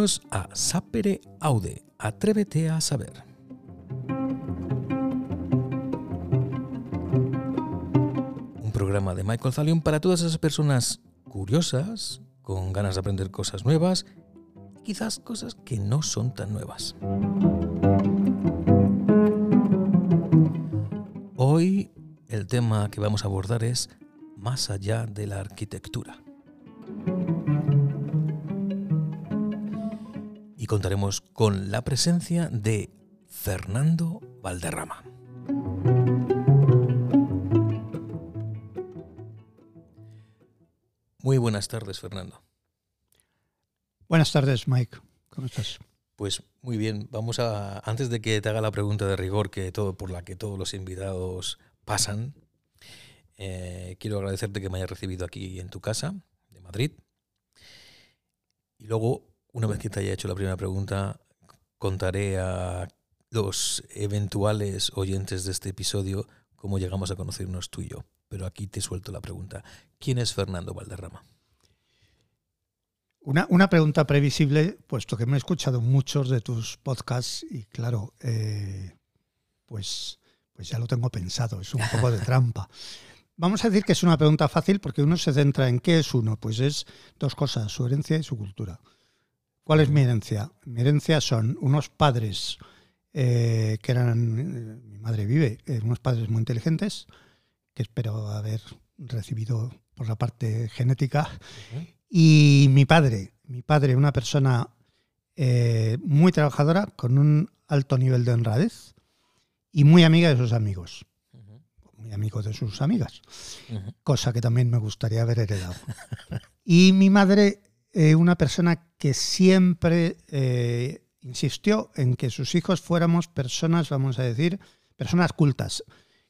A Sapere Aude, Atrévete a saber. Un programa de Michael Zalion para todas esas personas curiosas, con ganas de aprender cosas nuevas y quizás cosas que no son tan nuevas. Hoy el tema que vamos a abordar es más allá de la arquitectura. Contaremos con la presencia de Fernando Valderrama. Muy buenas tardes, Fernando. Buenas tardes, Mike. ¿Cómo estás? Pues muy bien, vamos a antes de que te haga la pregunta de rigor que todo por la que todos los invitados pasan, eh, quiero agradecerte que me hayas recibido aquí en tu casa de Madrid. Y luego, una vez que te haya hecho la primera pregunta, contaré a los eventuales oyentes de este episodio cómo llegamos a conocernos tú y yo. Pero aquí te suelto la pregunta. ¿Quién es Fernando Valderrama? Una, una, pregunta previsible, puesto que me he escuchado muchos de tus podcasts y claro, eh, pues, pues ya lo tengo pensado, es un poco de trampa. Vamos a decir que es una pregunta fácil porque uno se centra en qué es uno, pues es dos cosas, su herencia y su cultura. ¿Cuál es mi herencia? Mi herencia son unos padres eh, que eran, eh, mi madre vive, eh, unos padres muy inteligentes, que espero haber recibido por la parte genética. Uh -huh. Y mi padre, mi padre, una persona eh, muy trabajadora, con un alto nivel de honradez y muy amiga de sus amigos. Uh -huh. Muy amigo de sus amigas, uh -huh. cosa que también me gustaría haber heredado. y mi madre, eh, una persona que siempre eh, insistió en que sus hijos fuéramos personas, vamos a decir, personas cultas.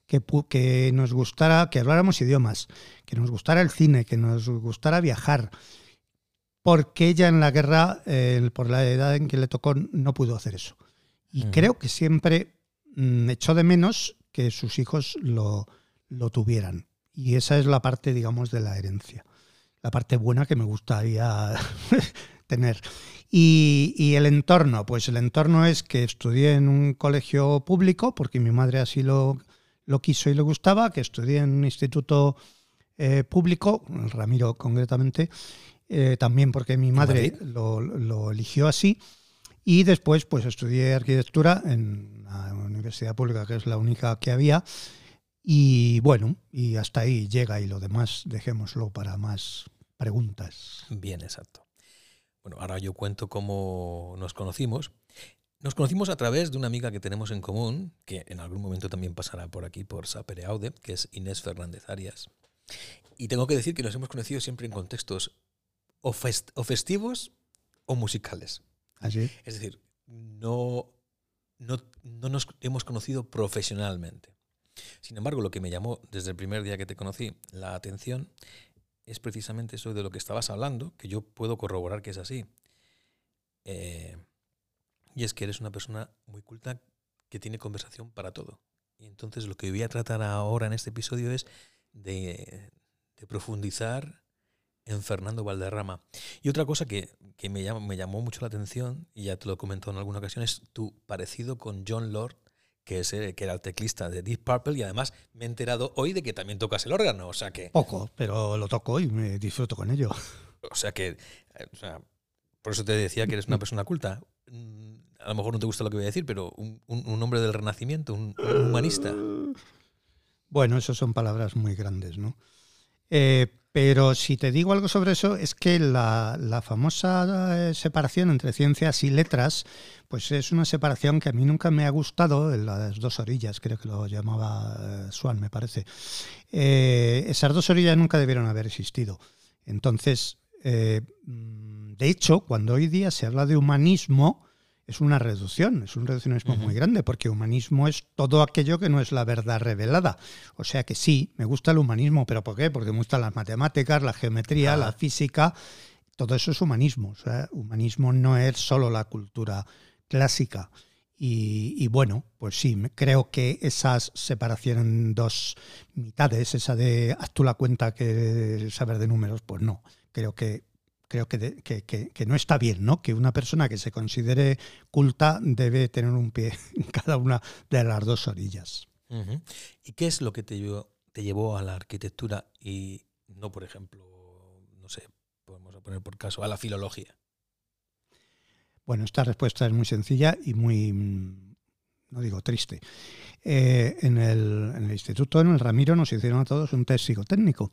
Que, que, nos gustara, que habláramos idiomas, que nos gustara el cine, que nos gustara viajar, porque ella en la guerra, eh, por la edad en que le tocó, no pudo hacer eso. Y mm. creo que siempre mm, echó de menos que sus hijos lo, lo, tuvieran. Y esa es la parte, digamos, de la herencia. La parte buena que me gustaría tener. Y, y, el entorno, pues el entorno es que estudié en un colegio público, porque mi madre así lo, lo quiso y le gustaba, que estudié en un instituto eh, público, Ramiro concretamente, eh, también porque mi madre lo, lo, eligió así, y después pues estudié arquitectura en la universidad pública, que es la única que había, y bueno, y hasta ahí llega y lo demás dejémoslo para más preguntas. Bien, exacto. Bueno, ahora yo cuento cómo nos conocimos. Nos conocimos a través de una amiga que tenemos en común, que en algún momento también pasará por aquí, por Sapere Aude, que es Inés Fernández Arias. Y tengo que decir que nos hemos conocido siempre en contextos o, fest o festivos o musicales. ¿Así? Es decir, no, no, no nos hemos conocido profesionalmente. Sin embargo, lo que me llamó desde el primer día que te conocí la atención es precisamente eso de lo que estabas hablando, que yo puedo corroborar que es así. Eh, y es que eres una persona muy culta que tiene conversación para todo. Y entonces lo que voy a tratar ahora en este episodio es de, de profundizar en Fernando Valderrama. Y otra cosa que, que me, llamó, me, llamó, mucho la atención, y ya te lo he comentado en alguna ocasión, es tu parecido con John Lord, que, es, que era el teclista de Deep Purple, y además me he enterado hoy de que también tocas el órgano. O sea que. Poco, pero lo toco y me disfruto con ello. O sea que. O sea, por eso te decía que eres una persona culta a lo mejor no te gusta lo que voy a decir, pero un, un, un hombre del Renacimiento, un, un, humanista. Bueno, eso son palabras muy grandes, ¿no? Eh, pero si te digo algo sobre eso, es que la, la, famosa separación entre ciencias y letras, pues es una separación que a mí nunca me ha gustado, en las dos orillas, creo que lo llamaba Swan, me parece. Eh, esas dos orillas nunca debieron haber existido. Entonces, eh, de hecho, cuando hoy día se habla de humanismo, es una reducción, es un reduccionismo uh -huh. muy grande, porque humanismo es todo aquello que no es la verdad revelada. O sea que sí, me gusta el humanismo, pero ¿por qué? Porque me gustan las matemáticas, la geometría, ah. la física, todo eso es humanismo. O sea, humanismo no es solo la cultura clásica. Y, y, bueno, pues sí, creo que esa separación en dos mitades, esa de haz tú la cuenta que saber de números, pues no. Creo que creo que, que, no está bien, ¿no? Que una persona que se considere culta debe tener un pie en cada una de las dos orillas. ¿Y qué es lo que te llevó, te llevó a la arquitectura y no, por ejemplo, no sé, podemos poner por caso, a la filología? Bueno, esta respuesta es muy sencilla y muy, no digo triste. Eh, en, el, en, el, instituto, en el Ramiro, nos hicieron a todos un test psicotécnico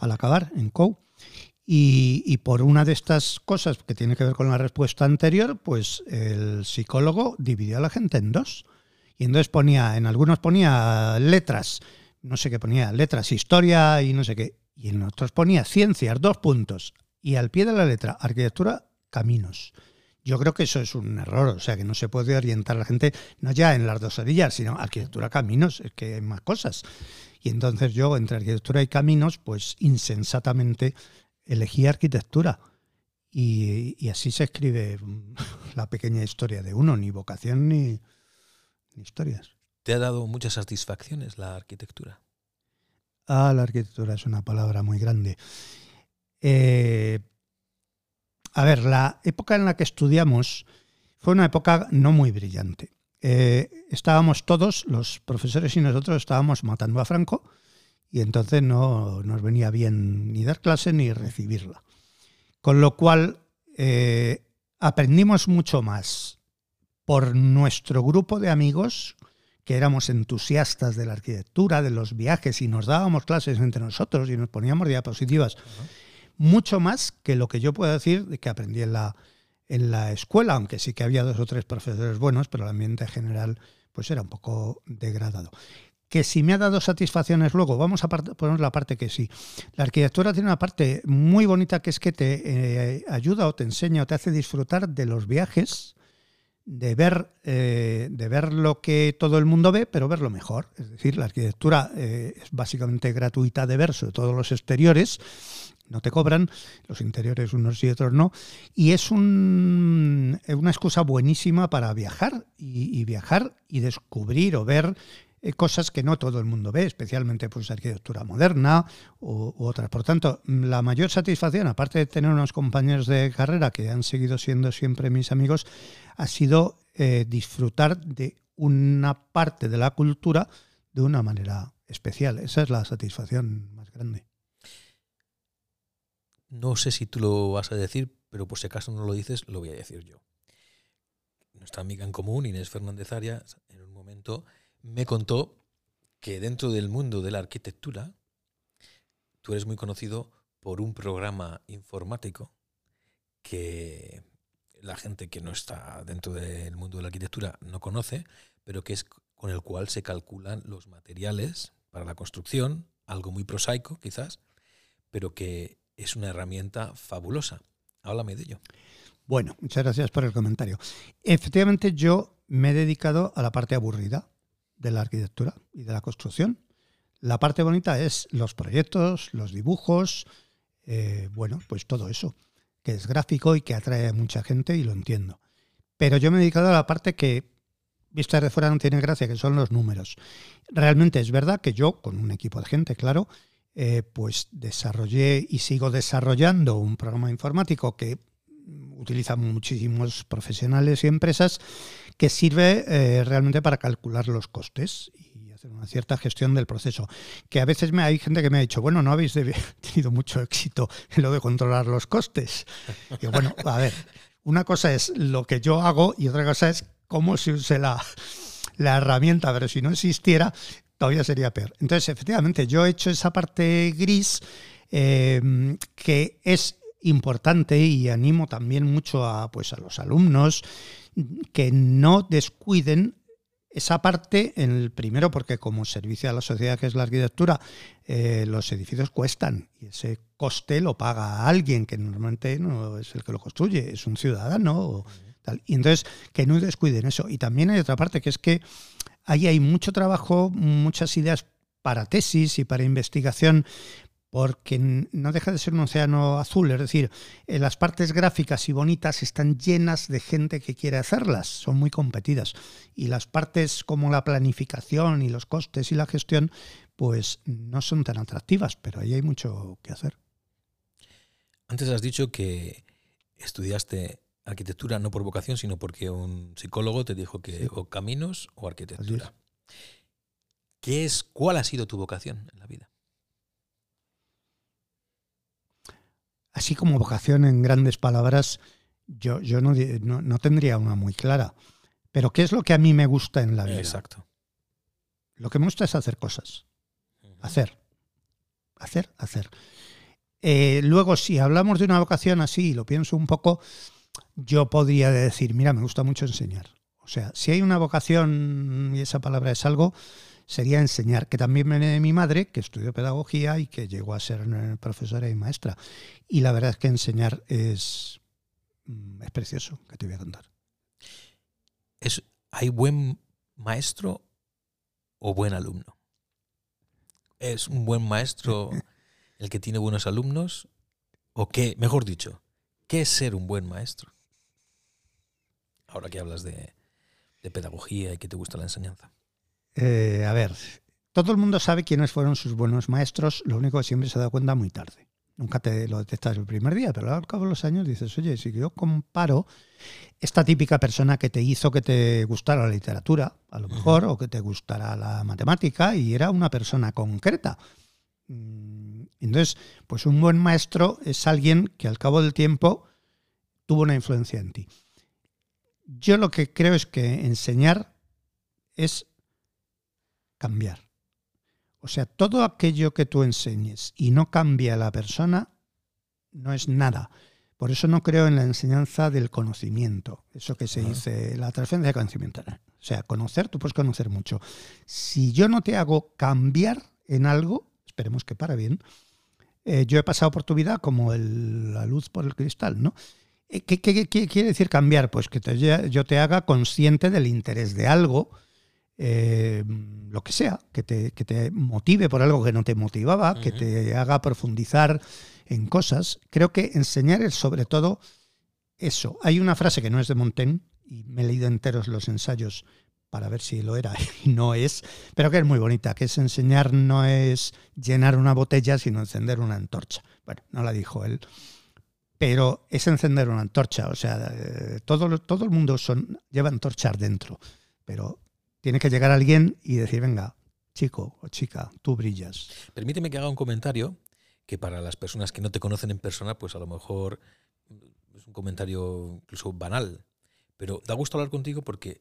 al acabar en COU. Y, por una de estas cosas que tiene que ver con la respuesta anterior, pues el psicólogo dividió a la gente en dos. Y entonces ponía, en algunos ponía letras, no sé qué ponía, letras, historia y no sé qué. Y en otros ponía ciencias, dos puntos. Y al pie de la letra, arquitectura, caminos. Yo creo que eso es un error, o sea, que no se puede orientar a la gente, no ya en las dos orillas, sino arquitectura, caminos, es que hay más cosas. Y entonces yo, entre arquitectura y caminos, pues insensatamente elegí arquitectura. Y, así se escribe la pequeña historia de uno, ni vocación ni, historias. ¿Te ha dado muchas satisfacciones la arquitectura? Ah, la arquitectura es una palabra muy grande. Eh, a ver, la época en la que estudiamos fue una época no muy brillante. Eh, estábamos todos, los profesores y nosotros, estábamos matando a Franco y entonces no nos venía bien ni dar clase ni recibirla. Con lo cual eh, aprendimos mucho más por nuestro grupo de amigos, que éramos entusiastas de la arquitectura, de los viajes y nos dábamos clases entre nosotros y nos poníamos diapositivas, mucho más que lo que yo puedo decir de que aprendí en la, en la escuela, aunque sí que había dos o tres profesores buenos, pero el ambiente general pues era un poco degradado que si me ha dado satisfacciones luego, vamos a poner la parte que sí. La arquitectura tiene una parte muy bonita que es que te eh, ayuda o te enseña o te hace disfrutar de los viajes, de ver, eh, de ver lo que todo el mundo ve, pero verlo mejor. Es decir, la arquitectura eh, es básicamente gratuita de ver, sobre todo los exteriores, no te cobran, los interiores unos y otros no, y es un, una excusa buenísima para viajar y, y viajar y descubrir o ver eh, cosas que no todo el mundo ve, especialmente pues arquitectura moderna u, otras. Por tanto, la mayor satisfacción, aparte de tener unos compañeros de carrera que han seguido siendo siempre mis amigos, ha sido eh, disfrutar de una parte de la cultura de una manera especial. Esa es la satisfacción más grande. No sé si tú lo vas a decir, pero por si acaso no lo dices, lo voy a decir yo. Nuestra amiga en común, Inés Fernández Arias, en un momento me contó que dentro del mundo de la arquitectura, tú eres muy conocido por un programa informático que la gente que no está dentro del mundo de la arquitectura no conoce, pero que es con el cual se calculan los materiales para la construcción, algo muy prosaico quizás, pero que es una herramienta fabulosa. Háblame de ello. Bueno, muchas gracias por el comentario. Efectivamente, yo me he dedicado a la parte aburrida, de la arquitectura y de la construcción. La parte bonita es los proyectos, los dibujos, eh, bueno, pues todo eso, que es gráfico y que atrae a mucha gente y lo entiendo. Pero yo me he dedicado a la parte que, vista de fuera, no tiene gracia, que son los números. Realmente es verdad que yo, con un equipo de gente, claro, eh, pues desarrollé y sigo desarrollando un programa informático que utilizan muchísimos profesionales y empresas que sirve eh, realmente para calcular los costes y hacer una cierta gestión del proceso. Que a veces me, hay gente que me ha dicho, bueno, no habéis tenido mucho éxito en lo de controlar los costes. Y bueno, a ver, una cosa es lo que yo hago y otra cosa es cómo se use la, la herramienta, pero si no existiera, todavía sería peor. Entonces, efectivamente, yo he hecho esa parte gris eh, que es importante y animo también mucho a, pues, a los alumnos que no descuiden esa parte, en el primero, porque como servicio a la sociedad que es la arquitectura, eh, los edificios cuestan y ese coste lo paga alguien que normalmente no es el que lo construye, es un ciudadano. Y entonces, que no descuiden eso. Y también hay otra parte, que es que ahí hay mucho trabajo, muchas ideas para tesis y para investigación porque no deja de ser un océano azul, es decir, eh, las partes gráficas y bonitas están llenas de gente que quiere hacerlas, son muy competidas, y las partes como la planificación y los costes y la gestión, pues no son tan atractivas, pero ahí hay mucho que hacer. Antes has dicho que estudiaste arquitectura no por vocación, sino porque un psicólogo te dijo que Sí. o caminos o arquitectura. ¿Qué es, ¿Cuál ha sido tu vocación en la vida? Así como vocación en grandes palabras, yo, yo no, no tendría una muy clara. Pero ¿qué es lo que a mí me gusta en la vida? Exacto. Lo que me gusta es hacer cosas. Hacer. Hacer, hacer. Eh, luego, si hablamos de una vocación así, y lo pienso un poco, yo podría decir, mira, me gusta mucho enseñar. O sea, si hay una vocación, y esa palabra es algo, sería enseñar, que también viene de mi madre, que estudió pedagogía y que llegó a ser eh, profesora y maestra. Y la verdad es que enseñar es, mm, es precioso, que te voy a contar. Es, ¿Hay buen maestro o buen alumno? ¿Es un buen maestro el que tiene buenos alumnos? ¿O qué, mejor dicho, qué es ser un buen maestro? Ahora que hablas de, de pedagogía y que te gusta la enseñanza. Eh, a ver, todo el mundo sabe quiénes fueron sus buenos maestros, lo único que siempre se da cuenta muy tarde. Nunca te lo detectas el primer día, pero al cabo de los años dices, oye, si yo comparo esta típica persona que te hizo que te gustara la literatura, a lo mejor, o que te gustara la matemática, y era una persona concreta. Mm, Entonces, pues un buen maestro es alguien que al cabo del tiempo tuvo una influencia en ti. Yo lo que creo es que enseñar es cambiar. O sea, todo aquello que tú enseñes y no cambia a la persona, no es nada. Por eso no creo en la enseñanza del conocimiento, eso que se dice, la transferencia de conocimiento. O sea, conocer, tú puedes conocer mucho. Si yo no te hago cambiar en algo, esperemos que para bien, eh, yo he pasado por tu vida como el- la luz por el cristal, ¿no? Eh, ¿Qué, qué- qué quiere decir cambiar? Pues que te- yo te haga consciente del interés de algo, eh, lo que sea, que te, que te motive por algo que no te motivaba, que te haga profundizar en cosas. Creo que enseñar es sobre todo eso. Hay una frase que no es de Montaigne, y me he leído enteros los ensayos para ver si lo era y no es, pero que es muy bonita, que es enseñar no es llenar una botella, sino encender una antorcha. Bueno, no la dijo él, pero es encender una antorcha. O sea, eh, todo, todo el mundo son, lleva antorchas dentro, pero tiene que llegar alguien y decir, venga, chico o chica, tú brillas. Permíteme que haga un comentario que para las personas que no te conocen en persona, pues a lo mejor es un comentario incluso banal. Pero da gusto hablar contigo porque,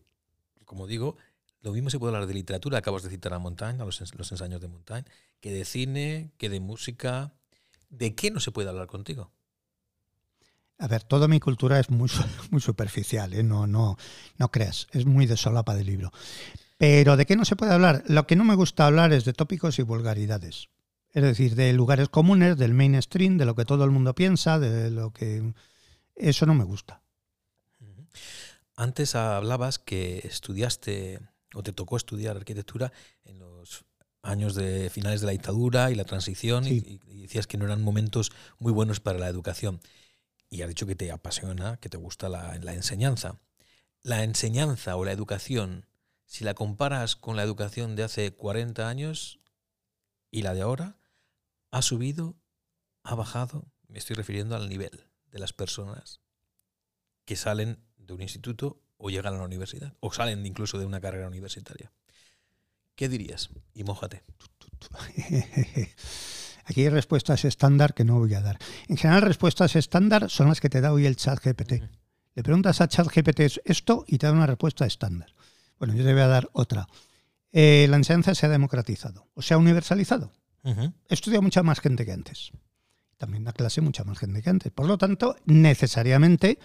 como digo, lo mismo se puede hablar de literatura, acabas de citar a Montaigne, a los, los ensayos de Montaigne, que de cine, que de música. ¿De qué no se puede hablar contigo? A ver, toda mi cultura es muy, muy superficial, ¿eh? no, no, no creas, es muy de solapa de libro. Pero ¿de qué no se puede hablar? Lo que no me gusta hablar es de tópicos y vulgaridades. Es decir, de lugares comunes, del mainstream, de lo que todo el mundo piensa, de lo que... Eso no me gusta. Antes hablabas que estudiaste o te tocó estudiar arquitectura en los años de finales de la dictadura y la transición Sí. y, y decías que no eran momentos muy buenos para la educación. Y has dicho que te apasiona, que te gusta la, la enseñanza. La enseñanza o la educación, si la comparas con la educación de hace 40 años y la de ahora, ha subido, ha bajado, me estoy refiriendo al nivel de las personas que salen de un instituto o llegan a la universidad, o salen incluso de una carrera universitaria. ¿Qué dirías? Y mójate. Aquí hay respuestas estándar que no voy a dar. En general, respuestas estándar son las que te da hoy el chat GPT. Le preguntas a ChatGPT esto y te da una respuesta estándar. Bueno, yo te voy a dar otra. Eh, la enseñanza se ha democratizado o se ha universalizado. Ujú. Estudia mucha más gente que antes. También da clase mucha más gente que antes. Por lo tanto, necesariamente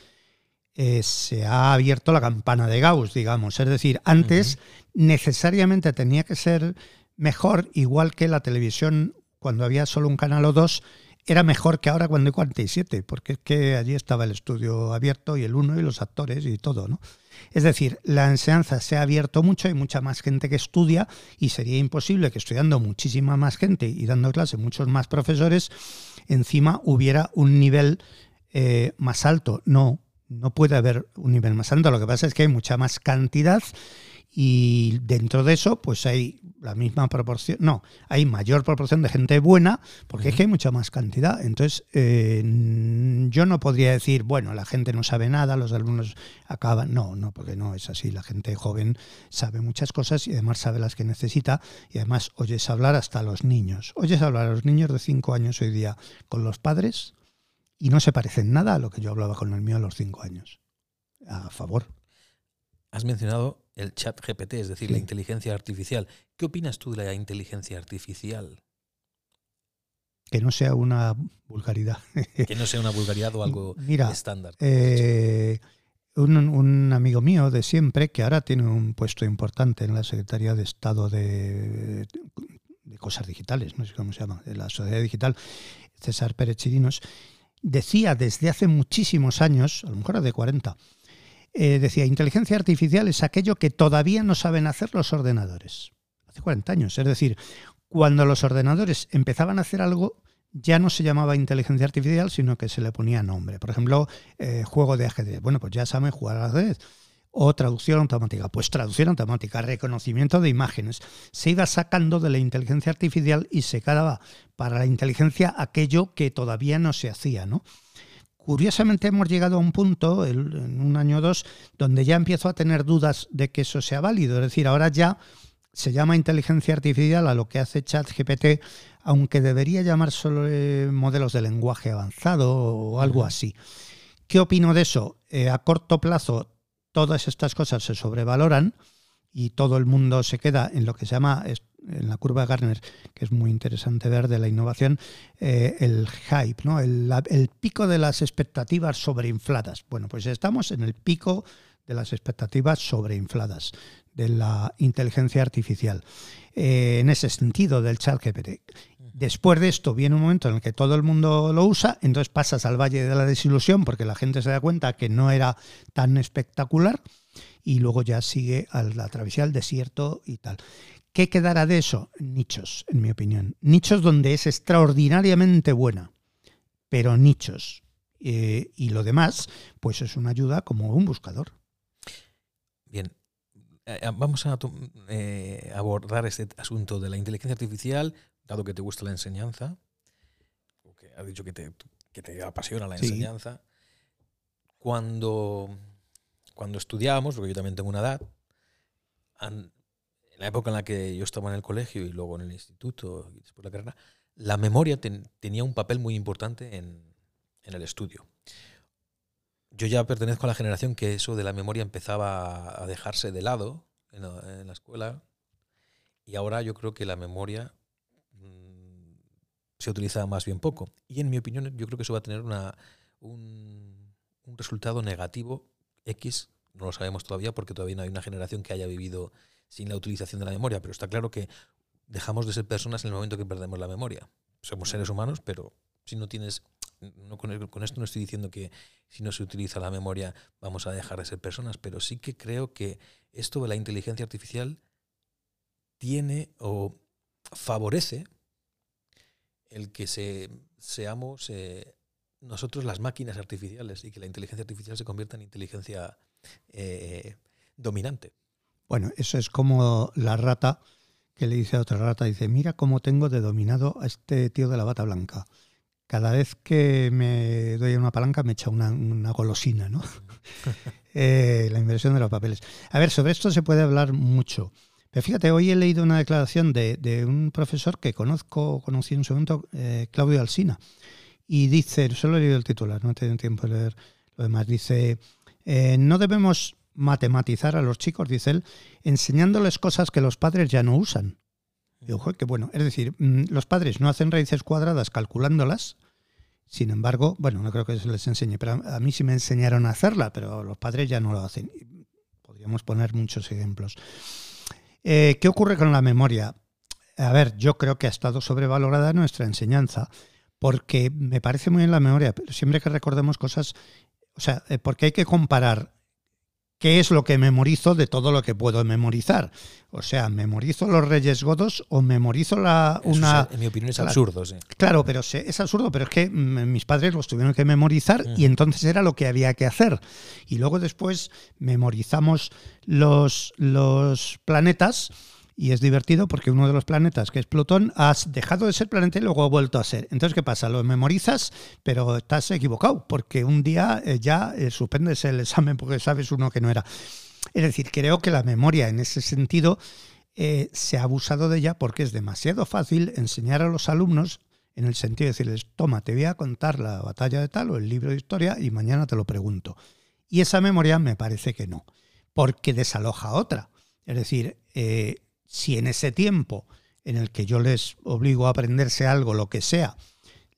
eh, se ha abierto la campana de Gauss, digamos. Es decir, antes necesariamente tenía que ser mejor, igual que la televisión cuando había solo un canal o dos, era mejor que ahora cuando hay 47, porque es que allí estaba el estudio abierto y el uno y los actores y todo, ¿no? Es decir, la enseñanza se ha abierto mucho, hay mucha más gente que estudia y sería imposible que estudiando muchísima más gente y dando clase muchos más profesores, encima hubiera un nivel eh, más alto. No, no puede haber un nivel más alto. Lo que pasa es que hay mucha más cantidad y dentro de eso, pues hay la misma proporción, no, hay mayor proporción de gente buena porque es que hay mucha más cantidad. Entonces, eh, yo no podría decir, bueno, la gente no sabe nada, los alumnos acaban. No, no, porque no es así. La gente joven sabe muchas cosas y además sabe las que necesita y además oyes hablar hasta a los niños. Oyes hablar a los niños de 5 años hoy día con los padres y no se parecen nada a lo que yo hablaba con el mío a los 5 años. A favor. Has mencionado el chat GPT, es decir, la inteligencia artificial. ¿Qué opinas tú de la inteligencia artificial? Que no sea una vulgaridad. que no sea una vulgaridad o algo Mira, estándar. Eh, un, amigo mío de siempre, que ahora tiene un puesto importante en la Secretaría de Estado de, de Cosas Digitales, no sé cómo se llama, de la Sociedad Digital, César Pérez Chirinos, decía desde hace muchísimos años, a lo mejor de 40, eh, decía, inteligencia artificial es aquello que todavía no saben hacer los ordenadores. Hace 40 años. Es decir, cuando los ordenadores empezaban a hacer algo, ya no se llamaba inteligencia artificial, sino que se le ponía nombre. Por ejemplo, eh, juego de ajedrez. Bueno, pues ya saben jugar al ajedrez. O traducción automática. Pues traducción automática, reconocimiento de imágenes. Se iba sacando de la inteligencia artificial y se quedaba para la inteligencia aquello que todavía no se hacía, ¿no? Curiosamente hemos llegado a un punto, en un año o dos, donde ya empiezo a tener dudas de que eso sea válido. Es decir, ahora ya se llama inteligencia artificial a lo que hace ChatGPT, aunque debería llamar solo eh, modelos de lenguaje avanzado o algo así. ¿Qué opino de eso? Eh, a corto plazo todas estas cosas se sobrevaloran y todo el mundo se queda en lo que se llama en la curva de Gartner, que es muy interesante ver de la innovación, eh, el hype, ¿no? El, el, pico de las expectativas sobreinfladas. Bueno, pues estamos en el pico de las expectativas sobreinfladas de la inteligencia artificial. Eh, en ese sentido del chat GPT. Después de esto viene un momento en el que todo el mundo lo usa, entonces pasas al valle de la desilusión porque la gente se da cuenta que no era tan espectacular y luego ya sigue a la travesía del desierto y tal. ¿Qué quedará de eso? Nichos, en mi opinión. Nichos donde es extraordinariamente buena, pero nichos. Eh, y lo demás, pues es una ayuda como un buscador. Bien, eh, eh, vamos a abordar este asunto de la inteligencia artificial, dado que te gusta la enseñanza, que has dicho que te, que te apasiona la enseñanza. Cuando, cuando estudiábamos, porque yo también tengo una edad, la época en la que yo estaba en el colegio y luego en el instituto y después la carrera, la memoria tenía un papel muy importante en, en, el estudio. Yo ya pertenezco a la generación que eso de la memoria empezaba a dejarse de lado en la, escuela y ahora yo creo que la memoria mm, se utiliza más bien poco. Y en mi opinión yo creo que eso va a tener una, un, un resultado negativo X, no lo sabemos todavía porque todavía no hay una generación que haya vivido sin la utilización de la memoria, pero está claro que dejamos de ser personas en el momento que perdemos la memoria. Somos seres humanos, pero si no tienes, no, con, esto no estoy diciendo que si no se utiliza la memoria vamos a dejar de ser personas, pero sí que creo que esto de la inteligencia artificial tiene o favorece el que se, seamos eh, nosotros las máquinas artificiales y que la inteligencia artificial se convierta en inteligencia eh, dominante. Bueno, eso es como la rata que le dice a otra rata, dice, mira cómo tengo de dominado a este tío de la bata blanca. Cada vez que me doy una palanca me echa una, golosina, ¿no? Eh, la inversión de los papeles. A ver, sobre esto se puede hablar mucho. Pero fíjate, hoy he leído una declaración de, un profesor que conozco, conocí en su momento, eh, Claudio Alsina, y dice, solo he leído el titular, no he tenido tiempo de leer lo demás, dice, eh, no debemos matematizar a los chicos, dice él, enseñándoles cosas que los padres ya no usan. Bueno, es decir, mm, los padres no hacen raíces cuadradas calculándolas, sin embargo, bueno, no creo que se les enseñe, pero a mí sí me enseñaron a hacerla, pero los padres ya no lo hacen. Podríamos poner muchos ejemplos. Eh, ¿Qué ocurre con la memoria? A ver, yo creo que ha estado sobrevalorada nuestra enseñanza, porque me parece muy bien la memoria, pero siempre que recordemos cosas, o sea, eh, porque hay que comparar qué es lo que memorizo de todo lo que puedo memorizar. O sea, memorizo los Reyes Godos o memorizo la una. en mi opinión es absurdo, sí. Claro, pero es absurdo, pero es que mis padres los tuvieron que memorizar y entonces era lo que había que hacer. Y luego después memorizamos los, los planetas Y es divertido porque uno de los planetas, que es Plutón, has dejado de ser planeta y luego ha vuelto a ser. Entonces, ¿qué pasa? Lo memorizas, pero estás equivocado, porque un día eh, ya eh, suspendes el examen porque sabes uno que no era. Es decir, creo que la memoria en ese sentido eh, se ha abusado de ella porque es demasiado fácil enseñar a los alumnos en el sentido de decirles, toma, te voy a contar la batalla de tal o el libro de historia y mañana te lo pregunto. Y esa memoria me parece que no, porque desaloja otra. Es decir, si en ese tiempo en el que yo les obligo a aprenderse algo, lo que sea,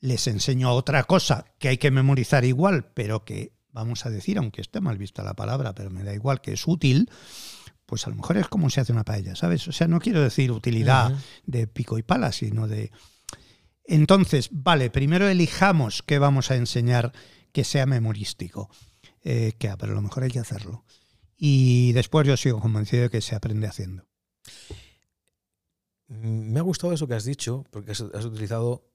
les enseño otra cosa que hay que memorizar igual, pero que, vamos a decir, aunque esté mal vista la palabra, pero me da igual, que es útil, pues a lo mejor es como se hace una paella, ¿sabes? O sea, no quiero decir utilidad de pico y pala, sino de... Entonces, vale, primero elijamos qué vamos a enseñar que sea memorístico, eh, que, pero a lo mejor hay que hacerlo. Y después yo sigo convencido de que se aprende haciendo. Mm, me ha gustado eso que has dicho, porque has, utilizado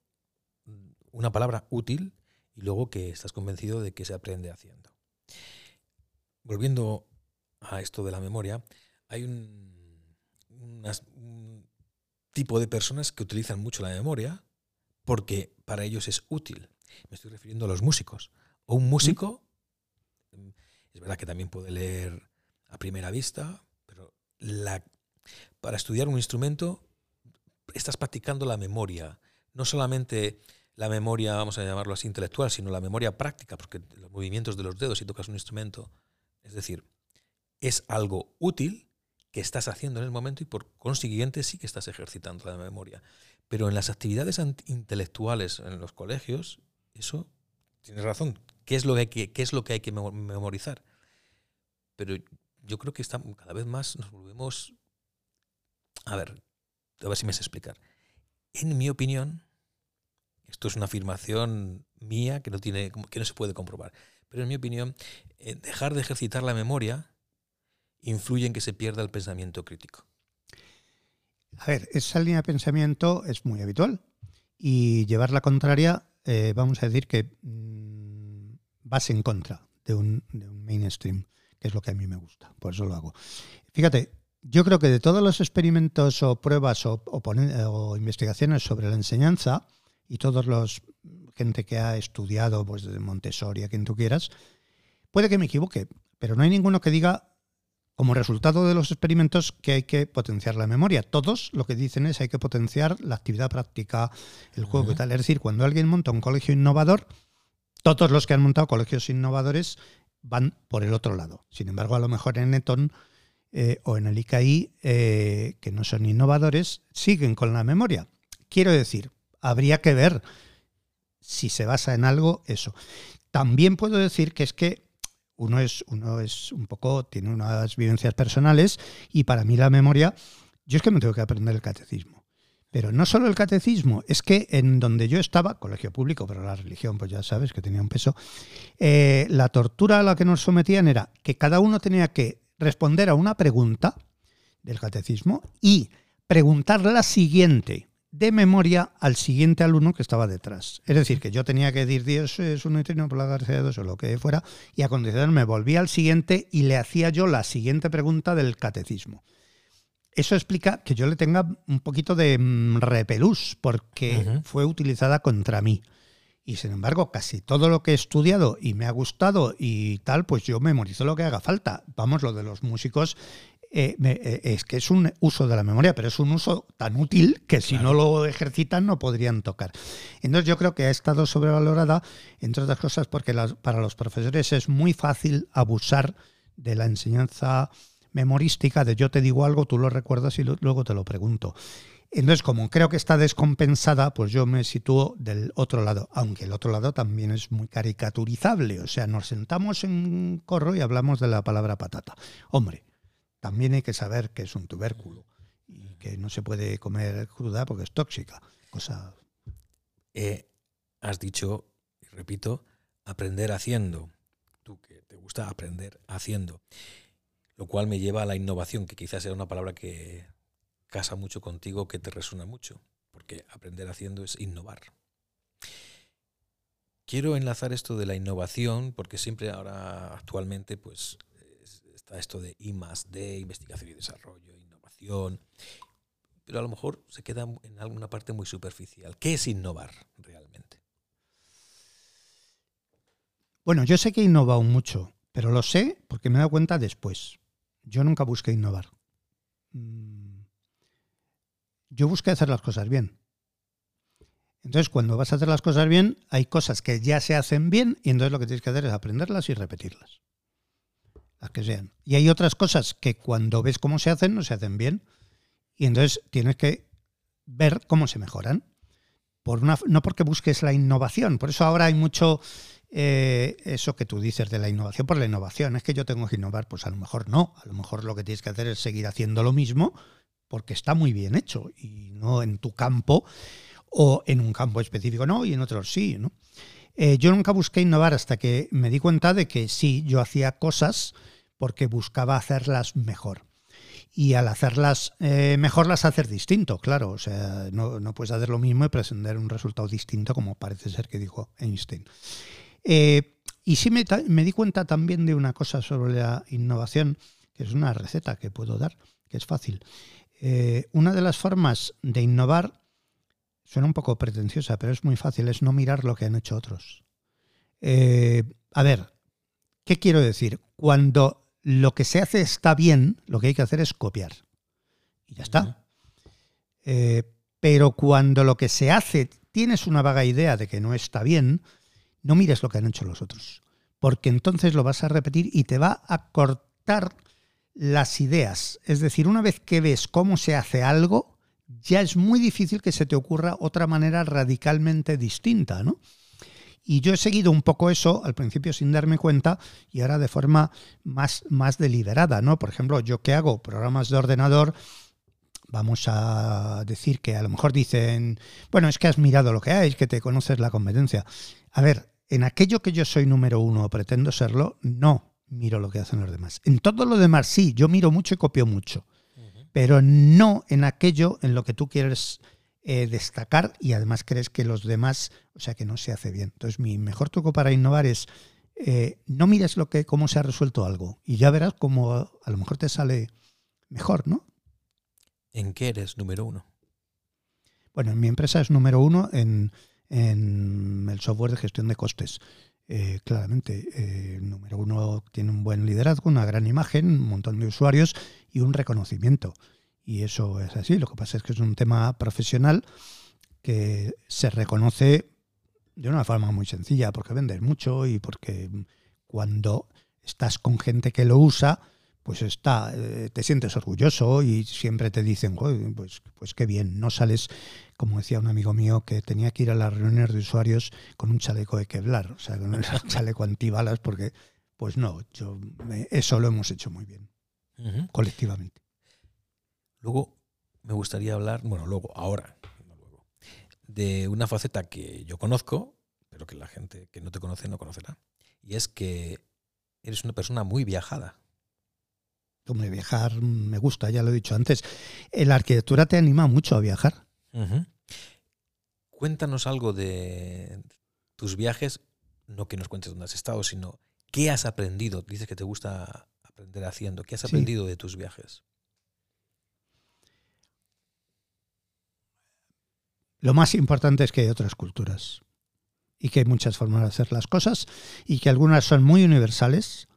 una palabra útil y luego que estás convencido de que se aprende haciendo. Volviendo a esto de la memoria, hay un, tipo de personas que utilizan mucho la memoria porque para ellos es útil. Me estoy refiriendo a los músicos. O un músico, mm, es verdad que también puede leer a primera vista, pero la, para estudiar un instrumento estás practicando la memoria. No solamente la memoria, vamos a llamarlo así, intelectual, sino la memoria práctica, porque los movimientos de los dedos si tocas un instrumento, es decir, es algo útil que estás haciendo en el momento y por consiguiente sí que estás ejercitando la memoria. Pero en las actividades intelectuales en los colegios, eso, tienes razón, ¿qué es lo que hay que, qué es lo que, hay que memorizar? Pero yo creo que cada vez más nos volvemos... A ver, a ver si me sé explicar. En mi opinión, esto es una afirmación mía que no, tiene, que no se puede comprobar, pero en mi opinión, eh, dejar de ejercitar la memoria influye en que se pierda el pensamiento crítico? A ver, esa línea de pensamiento es muy habitual y llevar la contraria, eh, vamos a decir que mm, vas en contra de un, mainstream, que es lo que a mí me gusta, por eso lo hago. Fíjate, yo creo que de todos los experimentos o pruebas o, o, investigaciones sobre la enseñanza y todos los gente que ha estudiado pues desde Montessori a quien tú quieras, puede que me equivoque, pero no hay ninguno que diga como resultado de los experimentos que hay que potenciar la memoria. Todos lo que dicen es hay que potenciar la actividad práctica, el juego y tal. Es decir, cuando alguien monta un colegio innovador, todos los que han montado colegios innovadores van por el otro lado. Sin embargo, a lo mejor en Eton eh, o en el ICAI, eh, que no son innovadores, siguen con la memoria. Quiero decir, habría que ver si se basa en algo eso. También puedo decir que es que uno es, uno es un poco, tiene unas vivencias personales y para mí la memoria, yo es que me tengo que aprender el catecismo. Pero no solo el catecismo, es que en donde yo estaba, colegio público, pero la religión, pues ya sabes que tenía un peso, eh, la tortura a la que nos sometían era que cada uno tenía que responder a una pregunta del catecismo y preguntar la siguiente de memoria al siguiente alumno que estaba detrás. Es decir, que yo tenía que decir Dios es uno y trino por la garcía de dos o lo que fuera, y a continuación me volvía al siguiente y le hacía yo la siguiente pregunta del catecismo. Eso explica que yo le tenga un poquito de mm, repelús, porque fue utilizada contra mí. Y sin embargo, casi todo lo que he estudiado y me ha gustado y tal, pues yo memorizo lo que haga falta. Vamos, lo de los músicos eh, eh, es que es un uso de la memoria, pero es un uso tan útil que si no lo ejercitan no podrían tocar. Entonces yo creo que ha estado sobrevalorada, entre otras cosas, porque para los profesores es muy fácil abusar de la enseñanza memorística, de yo te digo algo, tú lo recuerdas y luego te lo pregunto. Entonces, como creo que está descompensada, pues yo me sitúo del otro lado, aunque el otro lado también es muy caricaturizable. O sea, nos sentamos en corro y hablamos de la palabra patata. Hombre, también hay que saber que es un tubérculo y que no se puede comer cruda porque es tóxica. Cosa. Eh, has dicho, y repito, aprender haciendo. Tú que te gusta aprender haciendo. Lo cual me lleva a la innovación, que quizás sea una palabra que casa mucho contigo, que te resuena mucho, porque aprender haciendo es innovar. Quiero enlazar esto de la innovación, porque siempre ahora actualmente pues esto de I más D, investigación y desarrollo, innovación. pero a lo mejor se queda en alguna parte muy superficial. ¿Qué es innovar realmente? Bueno, yo sé que he innovado mucho, pero lo sé porque me he dado cuenta después. Yo nunca busqué innovar. Mm. Yo busqué hacer las cosas bien. Entonces, cuando vas a hacer las cosas bien, hay cosas que ya se hacen bien y entonces lo que tienes que hacer es aprenderlas y repetirlas. Las que sean. Y hay otras cosas que cuando ves cómo se hacen, no se hacen bien. Y entonces tienes que ver cómo se mejoran. Por una, no porque busques la innovación. Por eso ahora hay mucho eh, eso que tú dices de la innovación por la innovación. Es que yo tengo que innovar. Pues a lo mejor no. A lo mejor lo que tienes que hacer es seguir haciendo lo mismo porque está muy bien hecho y no en tu campo o en un campo específico no y en otros sí. ¿no? Eh, yo nunca busqué innovar hasta que me di cuenta de que sí, yo hacía cosas porque buscaba hacerlas mejor. Y al hacerlas eh, mejor las hacer distinto, claro. O sea, no, puedes hacer lo mismo y presentar un resultado distinto, como parece ser que dijo Einstein. Eh, y sí me, di cuenta también de una cosa sobre la innovación, que es una receta que puedo dar, que es fácil. Una de las formas de innovar Suena un poco pretenciosa, pero es muy fácil, es no mirar lo que han hecho otros. Eh, a ver, ¿qué quiero decir? Cuando lo que se hace está bien, lo que hay que hacer es copiar. Y ya está. Eh, pero cuando lo que se hace tienes una vaga idea de que no está bien, no mires lo que han hecho los otros. Porque entonces lo vas a repetir y te va a cortar las ideas. Es decir, una vez que ves cómo se hace algo, ya es muy difícil que se te ocurra otra manera radicalmente distinta, ¿no? Y yo he seguido un poco eso al principio sin darme cuenta y ahora de forma más, más deliberada, ¿no? Por ejemplo, yo que hago programas de ordenador, vamos a decir que a lo mejor dicen, bueno, es que has mirado lo que hay, que te conoces la competencia. A ver, en aquello que yo soy número uno o pretendo serlo, no miro lo que hacen los demás. En todo lo demás sí, yo miro mucho y copio mucho pero no en aquello en lo que tú quieres eh, destacar y además crees que los demás, o sea, que no se hace bien. Entonces, mi mejor truco para innovar es eh, no mires lo que, cómo se ha resuelto algo y ya verás cómo a lo mejor te sale mejor, ¿no? ¿En qué eres número uno? Bueno, en mi empresa es número uno en, en el software de gestión de costes. Eh, claramente, eh, número uno tiene un buen liderazgo, una gran imagen, un montón de usuarios y un reconocimiento. Y eso es así. Lo que pasa es que es un tema profesional que se reconoce de una forma muy sencilla, porque vendes mucho y porque cuando estás con gente que lo usa, pues está, eh, te sientes orgulloso y siempre te dicen, pues, pues qué bien, no sales, como decía un amigo mío, que tenía que ir a las reuniones de usuarios con un chaleco de Kevlar, o sea, con un chaleco antibalas, porque, pues no, yo, eso lo hemos hecho muy bien, colectivamente. Luego me gustaría hablar, bueno, luego, ahora, de una faceta que yo conozco, pero que la gente que no te conoce no conocerá, y es que eres una persona muy viajada. Hombre, viajar me gusta, ya lo he dicho antes. La arquitectura te anima mucho a viajar. Cuéntanos algo de tus viajes, no que nos cuentes dónde has estado, sino qué has aprendido. Dices que te gusta aprender haciendo. ¿Qué has aprendido de tus viajes? Lo más importante es que hay otras culturas y que hay muchas formas de hacer las cosas y que algunas son muy universales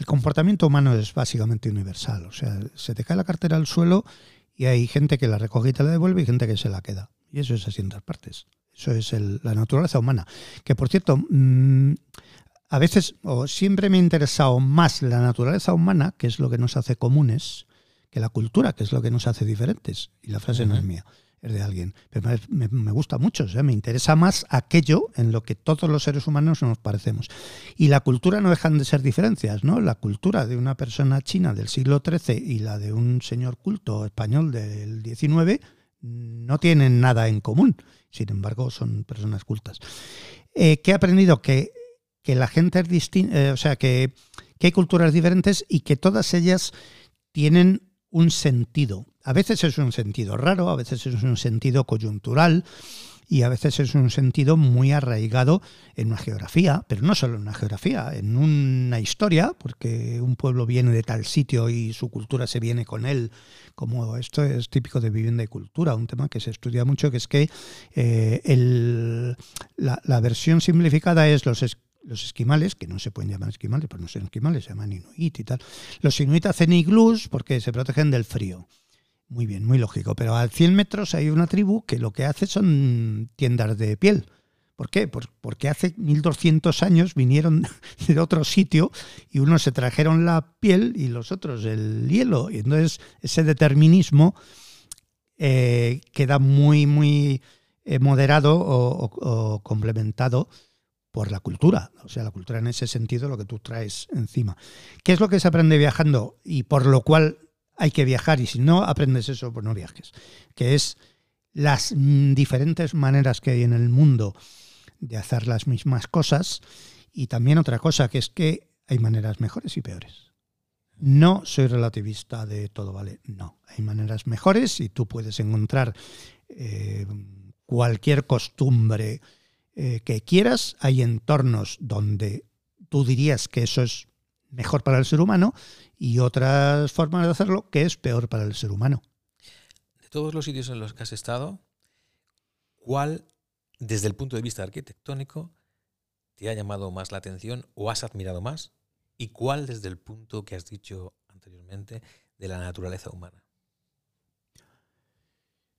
el comportamiento humano es básicamente universal. O sea, se te cae la cartera al suelo y hay gente que la recoge y te la devuelve y gente que se la queda. Y eso es así en todas partes. Eso es la naturaleza humana. Que por cierto, mm, a veces o siempre me ha interesado más la naturaleza humana, que es lo que nos hace comunes, que la cultura, que es lo que nos hace diferentes. Y la frase no es mía es de alguien. Pero me, gusta mucho, me interesa más aquello en lo que todos los seres humanos nos parecemos. Y la cultura no dejan de ser diferencias, ¿no? La cultura de una persona china del siglo XIII y la de un señor culto español del XIX no tienen nada en común. Sin embargo, son personas cultas. Eh, ¿Qué he aprendido? Que, la gente es distinta, eh, o sea, que, que hay culturas diferentes y que todas ellas tienen un sentido. A veces es un sentido raro, a veces es un sentido coyuntural y a veces es un sentido muy arraigado en una geografía, pero no solo en una geografía, en una historia, porque un pueblo viene de tal sitio y su cultura se viene con él, como esto es típico de vivienda y cultura, un tema que se estudia mucho, que es que eh, la, versión simplificada es los los esquimales, que no se pueden llamar esquimales, pero no son esquimales, se llaman inuit y tal. Los inuit hacen iglús porque se protegen del frío. Muy bien, muy lógico. Pero a 100 metros hay una tribu que lo que hace son tiendas de piel. ¿Por qué? Porque hace 1200 años vinieron de otro sitio y unos se trajeron la piel y los otros el hielo. Y entonces ese determinismo eh, queda muy, muy eh, moderado o, o, complementado por la cultura. O sea, la cultura en ese sentido, lo que tú traes encima. ¿Qué es lo que se aprende viajando y por lo cual hay que viajar y si no aprendes eso, pues no viajes. Que es las mm, diferentes maneras que hay en el mundo de hacer las mismas cosas y también otra cosa, que es que hay maneras mejores y peores. No soy relativista de todo, ¿vale? No, hay maneras mejores y tú puedes encontrar eh, cualquier costumbre eh, que quieras. Hay entornos donde tú dirías que eso es mejor para el ser humano y otras formas de hacerlo que es peor para el ser humano. De todos los sitios en los que has estado, ¿cuál, desde el punto de vista arquitectónico, te ha llamado más la atención o has admirado más? ¿Y cuál desde el punto que has dicho anteriormente de la naturaleza humana?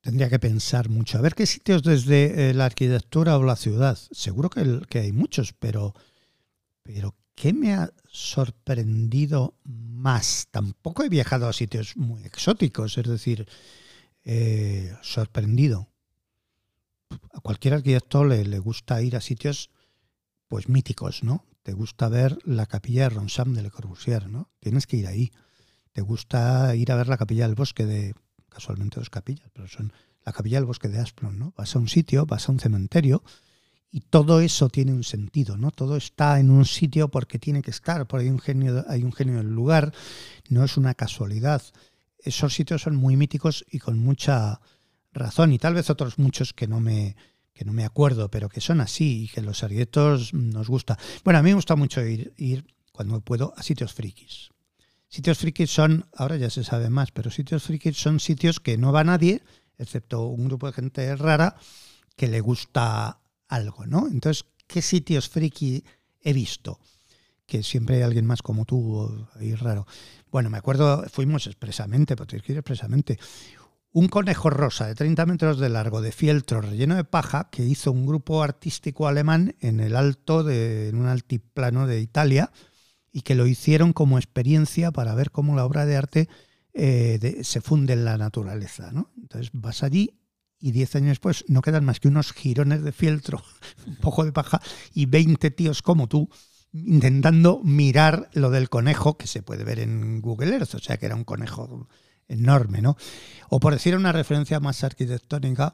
Tendría que pensar mucho. A ver qué sitios desde eh, la arquitectura o la ciudad. Seguro que, que hay muchos, pero, pero ¿qué me ha sorprendido más? Tampoco he viajado a sitios muy exóticos, es decir, eh, sorprendido. A cualquier arquitecto le, le, gusta ir a sitios pues míticos, ¿no? Te gusta ver la capilla de Ronsam de Le Corbusier, ¿no? Tienes que ir ahí. Te gusta ir a ver la capilla del bosque de, casualmente dos capillas, pero son la capilla del bosque de Asplon, ¿no? Vas a un sitio, vas a un cementerio y todo eso tiene un sentido, ¿no? Todo está en un sitio porque tiene que estar, porque hay un genio, hay un genio en el lugar, no es una casualidad. Esos sitios son muy míticos y con mucha razón, y tal vez otros muchos que no me, que no me acuerdo, pero que son así y que los arquitectos nos gusta. Bueno, a mí me gusta mucho ir, ir cuando puedo a sitios frikis. Sitios frikis son, ahora ya se sabe más, pero sitios frikis son sitios que no va nadie, excepto un grupo de gente rara que le gusta algo, ¿no? Entonces, ¿qué sitios friki he visto? Que siempre hay alguien más como tú, ahí raro. Bueno, me acuerdo, fuimos expresamente, porque tienes que ir expresamente. Un conejo rosa de 30 metros de largo, de fieltro, relleno de paja, que hizo un grupo artístico alemán en el alto, de, en un altiplano de Italia, y que lo hicieron como experiencia para ver cómo la obra de arte eh, se funde en la naturaleza. ¿no? Entonces vas allí y 10 años después no quedan más que unos jirones de fieltro, un poco de paja y 20 tíos como tú intentando mirar lo del conejo que se puede ver en Google Earth, o sea que era un conejo enorme, ¿no? O por decir una referencia más arquitectónica,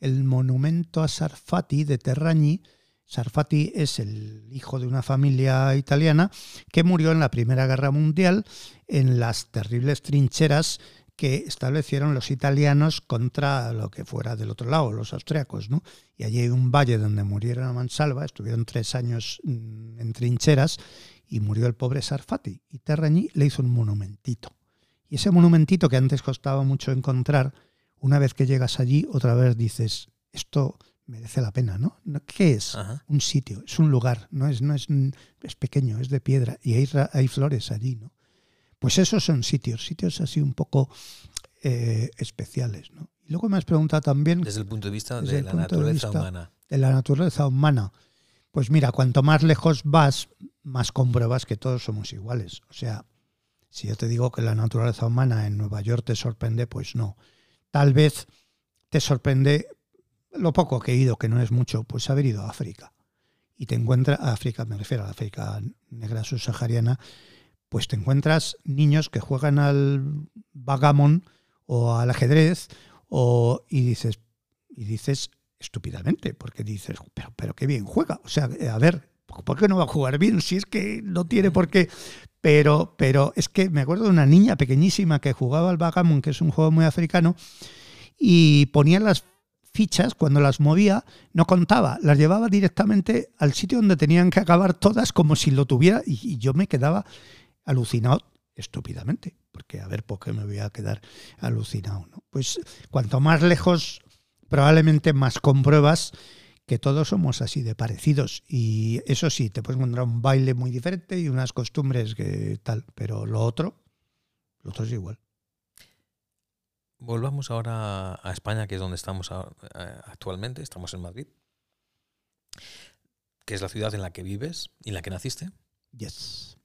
el monumento a Sarfati de Terragni. Sarfati es el hijo de una familia italiana que murió en la Primera Guerra Mundial en las terribles trincheras que establecieron los italianos contra lo que fuera del otro lado, los austriacos, ¿no? Y allí hay un valle donde murieron a mansalva, estuvieron tres años mm, en trincheras y murió el pobre Sarfati. Y Terrañí le hizo un monumentito. Y ese monumentito que antes costaba mucho encontrar, una vez que llegas allí, otra vez dices, esto merece la pena, ¿no? ¿Qué es? Un sitio, es un lugar, no es, no es, es pequeño, es de piedra y hay, hay flores allí, ¿no? Pues esos son sitios, sitios así un poco eh, especiales. ¿no? Y luego me has preguntado también... Desde el punto de vista de la naturaleza humana. De la naturaleza humana. Pues mira, cuanto más lejos vas, más compruebas que todos somos iguales. O sea, si yo te digo que la naturaleza humana en Nueva York te sorprende, pues no. Tal vez te sorprende lo poco que he ido, que no es mucho, pues haber ido a África. Y te encuentras, a África, me refiero a la África negra subsahariana, pues te encuentras niños que juegan al vagamon o al ajedrez o, y dices y dices estúpidamente porque dices pero pero qué bien juega o sea a ver ¿por qué no va a jugar bien si es que no tiene por qué pero pero es que me acuerdo de una niña pequeñísima que jugaba al vagamon que es un juego muy africano y ponía las fichas, cuando las movía, no contaba, las llevaba directamente al sitio donde tenían que acabar todas como si lo tuviera y, yo me quedaba alucinado estúpidamente, porque a ver por qué me voy a quedar alucinado. ¿no? Pues cuanto más lejos, probablemente más compruebas que todos somos así de parecidos. Y eso sí, te puedes encontrar un baile muy diferente y unas costumbres que tal, pero lo otro, lo otro es igual. Volvamos ahora a España, que es donde estamos eh, actualmente, estamos en Madrid, que es la ciudad en la que vives y en la que naciste. Yes.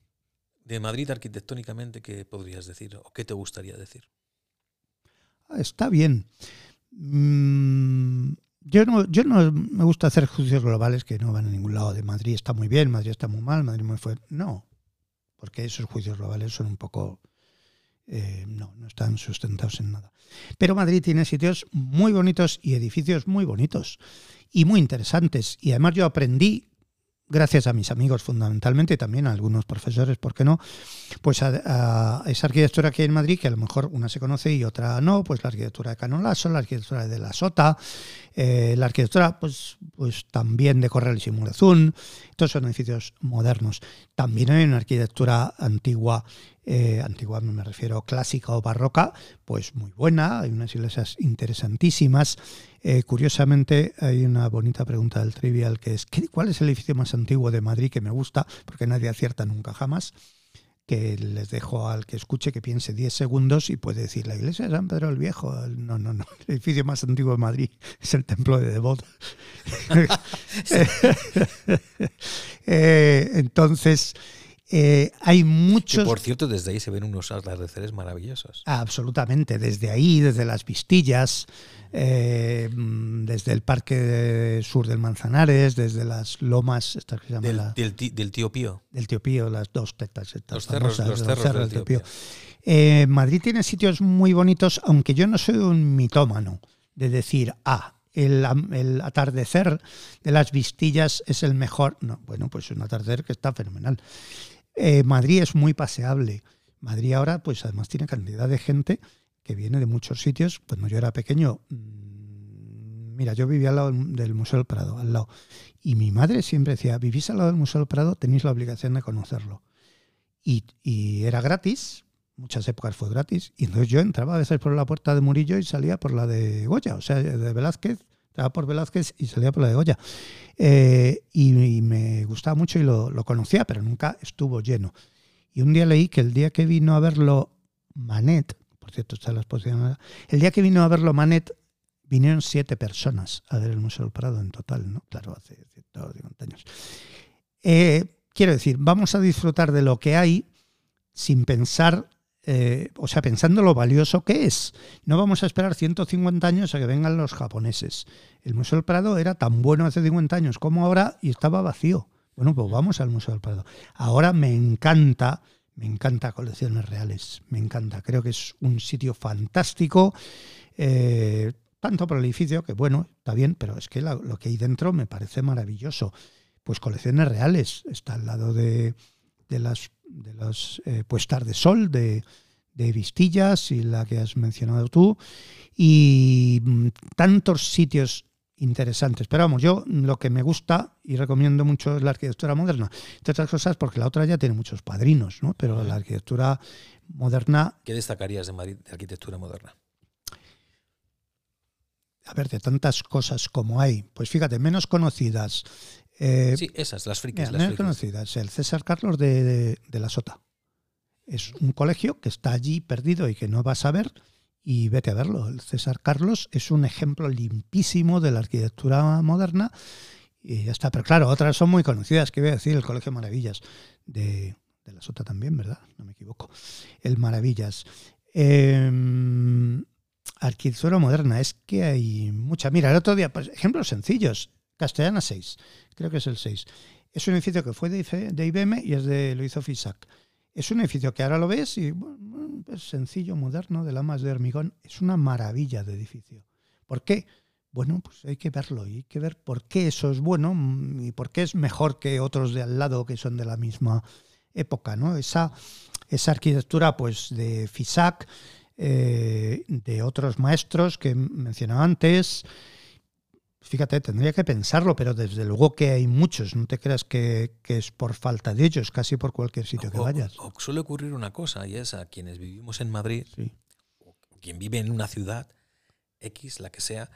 De Madrid arquitectónicamente, ¿qué podrías decir o qué te gustaría decir? Ah, está bien. Mm, yo no, yo no me gusta hacer juicios globales que no van a ningún lado. De Madrid está muy bien, Madrid está muy mal, Madrid muy fuerte. No, porque esos juicios globales son un poco eh, no, no están sustentados en nada. Pero Madrid tiene sitios muy bonitos y edificios muy bonitos y muy interesantes. Y además yo aprendí, gracias a mis amigos fundamentalmente, y también a algunos profesores, ¿por qué no? Pues a, esa arquitectura que hay en Madrid, que a lo mejor una se conoce y otra no, pues la arquitectura de Canolaso, la arquitectura de la Sota, eh, la arquitectura pues, pues también de Correal y Murazún, estos son edificios modernos. También hay una arquitectura antigua eh, antigua me refiero clásica o barroca, pues muy buena, hay unas iglesias interesantísimas. Eh, curiosamente hay una bonita pregunta del trivial que es ¿cuál es el edificio más antiguo de Madrid que me gusta? Porque nadie acierta nunca jamás que les dejo al que escuche que piense 10 segundos y puede decir la iglesia de San Pedro el Viejo. No, no, no. El edificio más antiguo de Madrid es el templo de Devot. Eh, entonces, eh, hay muchos. por cierto, desde ahí se ven unos atardeceres maravillosos. Absolutamente, desde ahí, desde las Vistillas, eh, desde el Parque Sur del Manzanares, desde las lomas. Estas que se del, del, Tío Pío. Del Tío Pío, las dos tetas. Los cerros, los cerros, del Tío Pío. Eh, Madrid tiene sitios muy bonitos, aunque yo no soy un mitómano de decir, ah, el, el, atardecer de las Vistillas es el mejor. No, bueno, pues es un atardecer que está fenomenal. Eh, Madrid es muy paseable. Madrid ahora, pues además tiene cantidad de gente que viene de muchos sitios. Cuando yo era pequeño, mm, mira, yo vivía al lado del Museo del Prado, al lado. Y mi madre siempre decía, vivís al lado del Museo del Prado, tenéis la obligación de conocerlo. Y, y era gratis, muchas épocas fue gratis. Y entonces yo entraba a veces por la puerta de Murillo y salía por la de Goya, o sea, de Velázquez estaba por Velázquez y salía por la de Goya. Eh, y, me gustaba mucho y lo, conocía, pero nunca estuvo lleno. Y un día leí que el día que vino a verlo Manet, por cierto, está la exposición, el día que vino a verlo Manet, vinieron siete personas a ver el Museo del Prado en total, ¿no? Claro, hace 150 años. Eh, quiero decir, vamos a disfrutar de lo que hay sin pensar eh, o sea, pensando lo valioso que es. No vamos a esperar 150 años a que vengan los japoneses. El Museo del Prado era tan bueno hace 50 años como ahora y estaba vacío. Bueno, pues vamos al Museo del Prado. Ahora me encanta, me encanta colecciones reales, me encanta. Creo que es un sitio fantástico, eh, tanto por el edificio, que bueno, está bien, pero es que lo que hay dentro me parece maravilloso. Pues colecciones reales, está al lado de, de las de las eh, puestas de sol de, de, Vistillas y la que has mencionado tú, y mm, tantos sitios interesantes. Pero vamos, yo lo que me gusta y recomiendo mucho es la arquitectura moderna. Entre otras cosas porque la otra ya tiene muchos padrinos, ¿no? Pero la arquitectura moderna... ¿Qué destacarías de Madrid de arquitectura moderna? A ver, de tantas cosas como hay, pues fíjate, menos conocidas, eh, sí, esas, las frikis. las conocidas. El César Carlos de, la Sota. Es un colegio que está allí perdido y que no vas a ver y vete a verlo. El César Carlos es un ejemplo limpísimo de la arquitectura moderna y ya está. Pero claro, otras son muy conocidas. ¿Qué voy a decir? El Colegio Maravillas de, la Sota también, ¿verdad? No me equivoco. El Maravillas. Em, arquitectura moderna, es que hay mucha. Mira, el otro día, pues, ejemplos sencillos. Castellana 6, creo que es el 6. Es un edificio que fue de, IBM y es de, lo hizo FISAC. Es un edificio que ahora lo ves y es sencillo, moderno, de lamas de hormigón. Es una maravilla de edificio. ¿Por qué? Bueno, pues hay que verlo y hay que ver por qué eso es bueno mm, y por qué es mejor que otros de al lado que son de la misma época. ¿no? Esa, esa arquitectura pues, de FISAC, eh, de otros maestros que mencionaba antes, Fíjate, tendría que pensarlo, pero desde luego que hay muchos. No te creas que, es por falta de ellos, casi por cualquier sitio que vayas. O, suele ocurrir una cosa, y es a quienes vivimos en Madrid, o quien vive en una ciudad X, la que sea,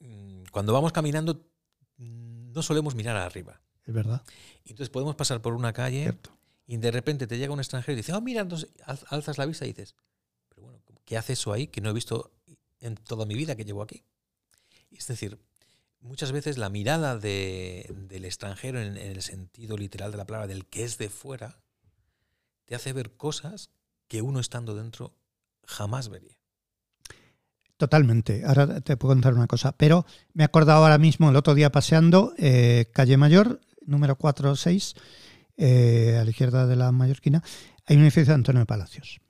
mm, cuando vamos caminando no solemos mirar arriba. Es verdad. entonces podemos pasar por una calle y de repente te llega un extranjero y dice, oh, mira, entonces alzas la vista y dices, pero bueno, ¿qué hace eso ahí que no he visto en toda mi vida que llevo aquí? Es decir, muchas veces la mirada del extranjero en, el sentido literal de la palabra, del que es de fuera, te hace ver cosas que uno estando dentro jamás vería. Totalmente. Ahora te puedo contar una cosa. Pero me he acordado ahora mismo, el otro día paseando, eh, calle Mayor, número 4 o 6, eh, a la izquierda de la Mallorquina, hay un edificio de Antonio de Palacios.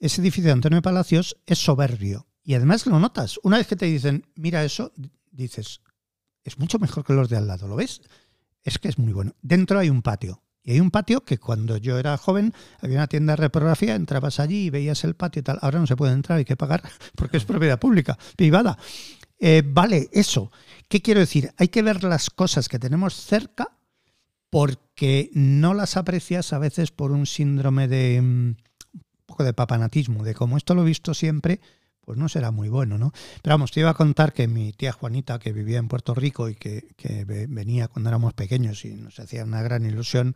Ese edificio de Antonio de Palacios es soberbio. Y además lo notas. Una vez que te dicen, mira eso, dices, es mucho mejor que los de al lado, ¿lo ves? Es que es muy bueno. Dentro hay un patio. Y hay un patio que cuando yo era joven había una tienda de reprografía, entrabas allí y veías el patio y tal. Ahora no se puede entrar, hay que pagar porque es propiedad pública, privada. Eh, vale, eso. ¿Qué quiero decir? Hay que ver las cosas que tenemos cerca porque no las aprecias a veces por un síndrome de mm, un poco de papanatismo, de como esto lo he visto siempre, pues no será muy bueno, ¿no? Pero vamos, te iba a contar que mi tía Juanita, que vivía en Puerto Rico y que, venía cuando éramos pequeños y nos hacía una gran ilusión,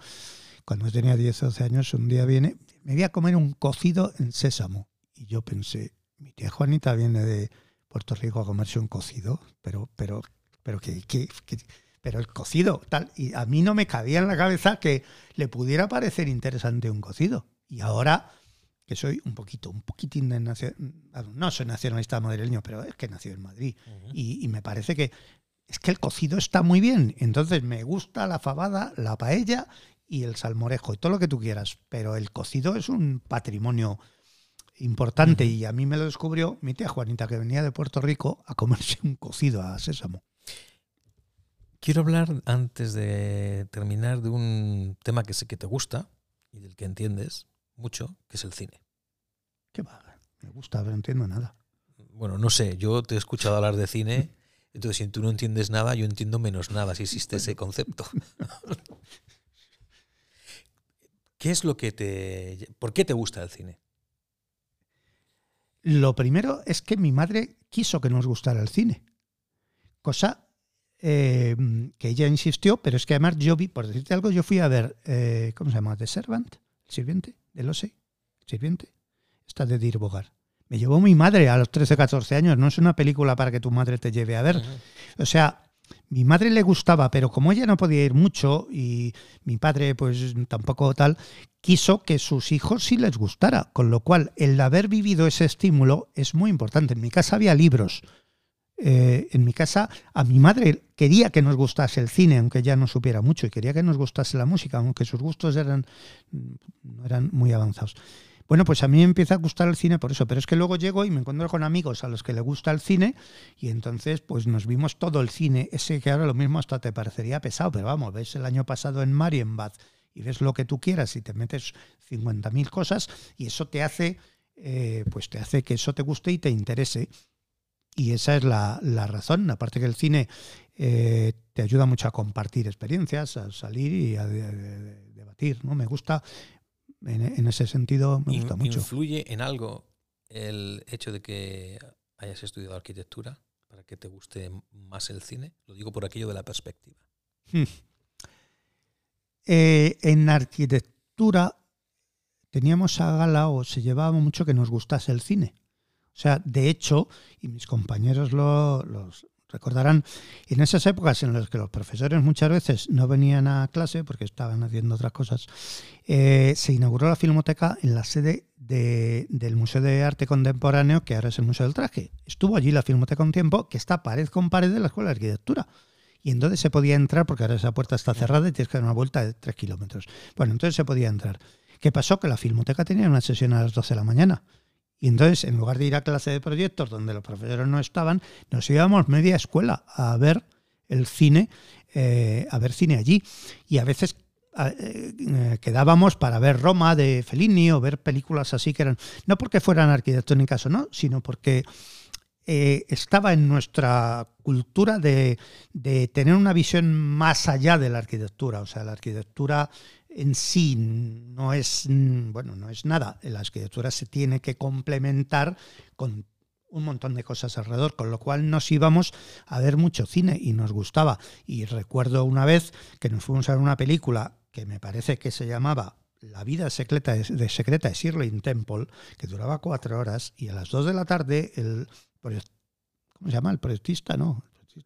cuando tenía 10 o 12 años, un día viene, me voy a comer un cocido en sésamo. Y yo pensé, mi tía Juanita viene de Puerto Rico a comerse un cocido, pero, pero, pero que, pero el cocido, tal. Y a mí no me cabía en la cabeza que le pudiera parecer interesante un cocido. Y ahora que soy un poquito, un poquitín de no soy nacionalista madrileño, pero es que nació en Madrid. y, me parece que es que el cocido está muy bien. Entonces me gusta la fabada, la paella y el salmorejo y todo lo que tú quieras. Pero el cocido es un patrimonio importante y a mí me lo descubrió mi tía Juanita, que venía de Puerto Rico a comerse un cocido a sésamo. Quiero hablar, antes de terminar, de un tema que sé que te gusta y del que entiendes, mucho, que es el cine. ¿Qué va? Me gusta, pero no entiendo nada. Bueno, no sé, yo te he escuchado hablar de cine, entonces si tú no entiendes nada, yo entiendo menos nada, si existe ese concepto. ¿Qué es lo que te... ¿Por qué te gusta el cine? Lo primero es que mi madre quiso que nos gustara el cine. Cosa eh, que ella insistió, pero es que además yo vi, por decirte algo, yo fui a ver, eh, ¿cómo se llama? The Servant, el sirviente lo sé, sirviente, está de Dir Bogar. Me llevó mi madre a los 13, 14 años, no es una película para que tu madre te lleve a ver. O sea, mi madre le gustaba, pero como ella no podía ir mucho y mi padre pues tampoco tal, quiso que sus hijos sí les gustara, con lo cual el haber vivido ese estímulo es muy importante. En mi casa había libros. Eh, en mi casa a mi madre quería que nos gustase el cine, aunque ya no supiera mucho, y quería que nos gustase la música, aunque sus gustos eran, eran muy avanzados. Bueno, pues a mí me empieza a gustar el cine por eso, pero es que luego llego y me encuentro con amigos a los que le gusta el cine y entonces pues nos vimos todo el cine, ese que ahora lo mismo hasta te parecería pesado, pero vamos, ves el año pasado en Marienbad y ves lo que tú quieras y te metes 50.000 cosas y eso te hace, eh, pues te hace que eso te guste y te interese. Y esa es la, razón. Aparte que el cine eh, te ayuda mucho a compartir experiencias, a salir y a debatir. ¿no? Me gusta, en, ese sentido, me gusta mucho. ¿Influye en algo el hecho de que hayas estudiado arquitectura para que te guste más el cine? Lo digo por aquello de la perspectiva. Hmm. Eh, en arquitectura teníamos a gala o se llevaba mucho que nos gustase el cine. O sea, de hecho, y mis compañeros lo, recordarán, en esas épocas en las que los profesores muchas veces no venían a clase porque estaban haciendo otras cosas, eh, se inauguró la Filmoteca en la sede del Museo de Arte Contemporáneo, que ahora es el Museo del Traje. Estuvo allí la Filmoteca un tiempo, que está pared con pared de la Escuela de Arquitectura. Y entonces se podía entrar, porque ahora esa puerta está cerrada y tienes que dar una vuelta de tres kilómetros. Bueno, entonces se podía entrar. ¿Qué pasó? Que la Filmoteca tenía una sesión a las 12 de la mañana. Y entonces, en lugar de ir a clase de proyectos donde los profesores no estaban, nos íbamos media escuela a ver el cine, eh, a ver cine allí. Y a veces eh, quedábamos para ver Roma de Fellini o ver películas así que eran, no porque fueran arquitectónicas o no, sino porque eh, estaba en nuestra cultura de, de, tener una visión más allá de la arquitectura. O sea, la arquitectura en sí no es, bueno, no es nada. La arquitectura se tiene que complementar con un montón de cosas alrededor, con lo cual nos íbamos a ver mucho cine y nos gustaba. Y recuerdo una vez que nos fuimos a ver una película que me parece que se llamaba La vida secreta de, secreta de Shirley Temple, que duraba cuatro horas, y a las dos de la tarde el ¿cómo se llama? El proyectista, ¿no?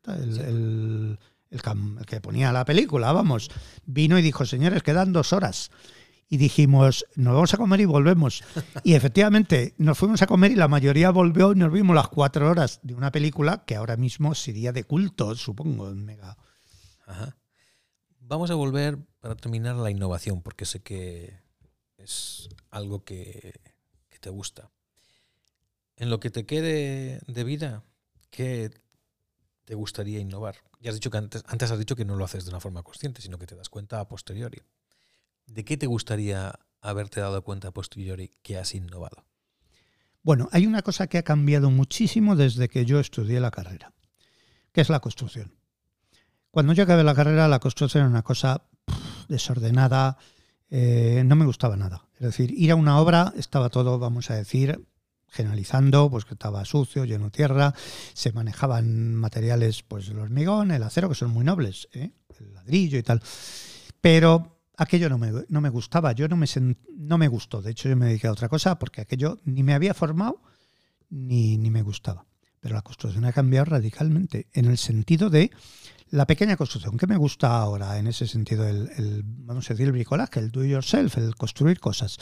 El, el, que ponía la película, vamos, vino y dijo, señores, quedan dos horas. Y dijimos, nos vamos a comer y volvemos. Y efectivamente, nos fuimos a comer y la mayoría volvió y nos vimos las cuatro horas de una película que ahora mismo sería de culto, supongo, mega. Vamos a volver para terminar la innovación, porque sé que es algo que, que te gusta. En lo que te quede de vida, ¿qué te gustaría innovar? Ya has dicho que antes, antes has dicho que no lo haces de una forma consciente, sino que te das cuenta a posteriori. ¿De qué te gustaría haberte dado cuenta a posteriori que has innovado? Bueno, hay una cosa que ha cambiado muchísimo desde que yo estudié la carrera, que es la construcción. Cuando yo acabé la carrera, la construcción era una cosa desordenada, eh, no me gustaba nada. Es decir, ir a una obra estaba todo, vamos a decir, generalizando, pues que estaba sucio, lleno de tierra, se manejaban materiales, pues el hormigón, el acero, que son muy nobles, ¿eh? el ladrillo y tal. Pero aquello no me, no me gustaba, yo no me, no me gustó. De hecho, yo me dediqué a otra cosa porque aquello ni me había formado ni, ni me gustaba. Pero la construcción ha cambiado radicalmente en el sentido de la pequeña construcción. ¿Qué me gusta ahora en ese sentido? El, el, vamos a decir, el bricolaje, el do yourself, el construir cosas.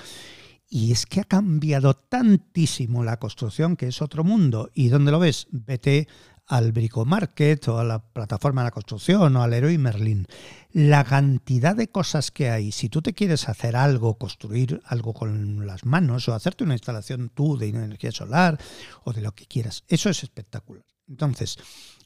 Y es que ha cambiado tantísimo la construcción que es otro mundo. ¿Y dónde lo ves? Vete al Bricomarket o a la plataforma de la construcción o al Leroy Merlin. La cantidad de cosas que hay, si tú te quieres hacer algo, construir algo con las manos o hacerte una instalación tú de energía solar o de lo que quieras, eso es espectacular. Entonces,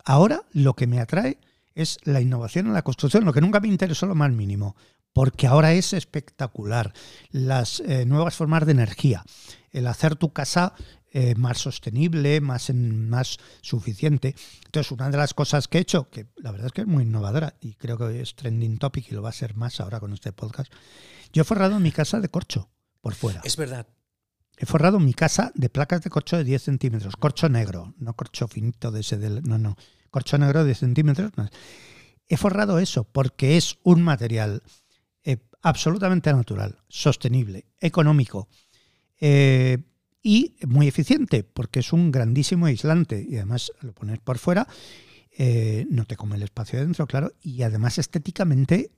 ahora lo que me atrae es la innovación en la construcción, lo que nunca me interesó lo más mínimo porque ahora es espectacular. Las eh, nuevas formas de energía, el hacer tu casa eh, más sostenible, más, más suficiente. Entonces, una de las cosas que he hecho, que la verdad es que es muy innovadora y creo que es trending topic y lo va a ser más ahora con este podcast, yo he forrado mi casa de corcho por fuera. Es verdad. He forrado mi casa de placas de corcho de 10 centímetros, corcho negro, no corcho finito de ese del. No, no, corcho negro de 10 centímetros. He forrado eso porque es un material absolutamente natural, sostenible, económico eh, y muy eficiente, porque es un grandísimo aislante y además lo pones por fuera, eh, no te come el espacio dentro, claro, y además estéticamente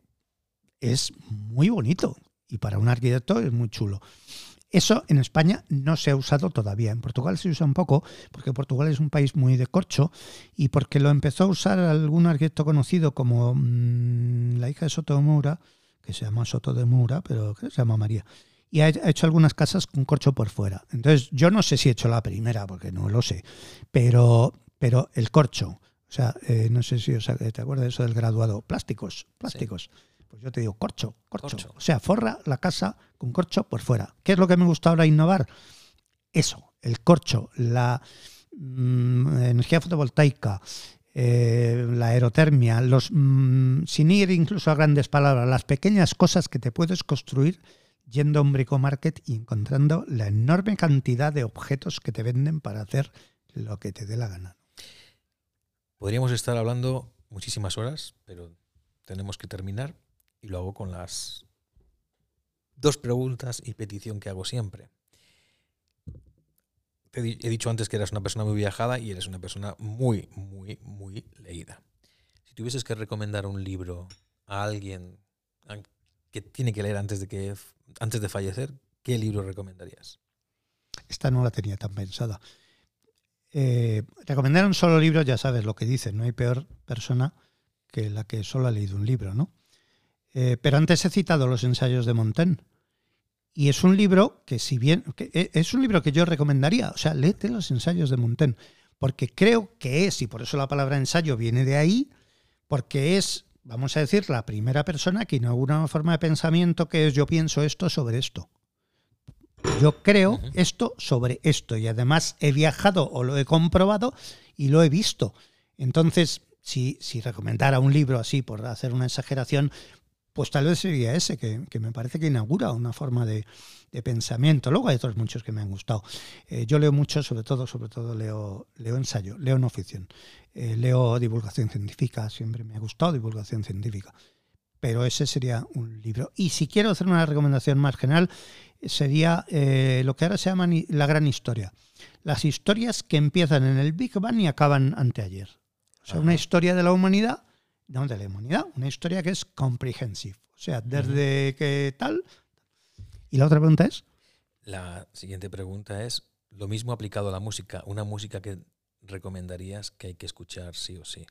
es muy bonito y para un arquitecto es muy chulo. Eso en España no se ha usado todavía. En Portugal se usa un poco, porque Portugal es un país muy de corcho y porque lo empezó a usar algún arquitecto conocido como mm, la hija de Soto Moura, que se llama Soto de Mura, pero que se llama María. Y ha hecho algunas casas con corcho por fuera. Entonces, yo no sé si he hecho la primera, porque no lo sé, pero, pero el corcho, o sea, eh, no sé si o sea, te acuerdas de eso del graduado, plásticos, plásticos. Pues yo te digo corcho, corcho, O sea, forra la casa con corcho por fuera. ¿Qué es lo que me gusta ahora innovar? Eso, el corcho, la mm, energía fotovoltaica, eh, la aerotermia, los, mm, sin ir incluso a grandes palabras, las pequeñas cosas que te puedes construir yendo a un bricomarket y encontrando la enorme cantidad de objetos que te venden para hacer lo que te dé la gana. Podríamos estar hablando muchísimas horas, pero tenemos que terminar y lo hago con las dos preguntas y petición que hago siempre he dicho antes que eras una persona muy viajada y eres una persona muy, muy, muy leída. Si tuvieses que recomendar un libro a alguien que tiene que leer antes de, que, antes de fallecer, ¿qué libro recomendarías? Esta no la tenía tan pensada. Eh, recomendar un solo libro, ya sabes lo que dicen, no hay peor persona que la que solo ha leído un libro, ¿no? Eh, pero antes he citado los ensayos de Montaigne y es un libro que, si bien, e, es un libro que yo recomendaría, o sea, léete los ensayos de Montaigne, porque creo que es, y por eso la palabra ensayo viene de ahí, porque es, vamos a decir, la primera persona que inaugura una forma de pensamiento que es yo pienso esto sobre esto. Yo creo esto sobre esto y además he viajado o lo he comprobado y lo he visto. Entonces, si, si recomendara un libro así por hacer una exageración, pues tal vez sería ese, que, me parece que inaugura una forma de, pensamiento. Luego hay otros muchos que me han gustado. Eh, yo leo mucho, sobre todo, sobre todo leo, leo ensayo, leo no ficción, eh, leo divulgación científica, siempre me ha gustado divulgación científica. Pero ese sería un libro. Y si quiero hacer una recomendación más general, sería eh, lo que ahora se llama la gran historia. Las historias que empiezan en el Big Bang y acaban anteayer. O sea, una historia de la humanidad no de la humanidad, una historia que es comprehensive. O sea, desde que tal. ¿Y la otra pregunta es? La siguiente pregunta es, lo mismo aplicado a la música, una música que recomendarías que hay que escuchar sí o sí.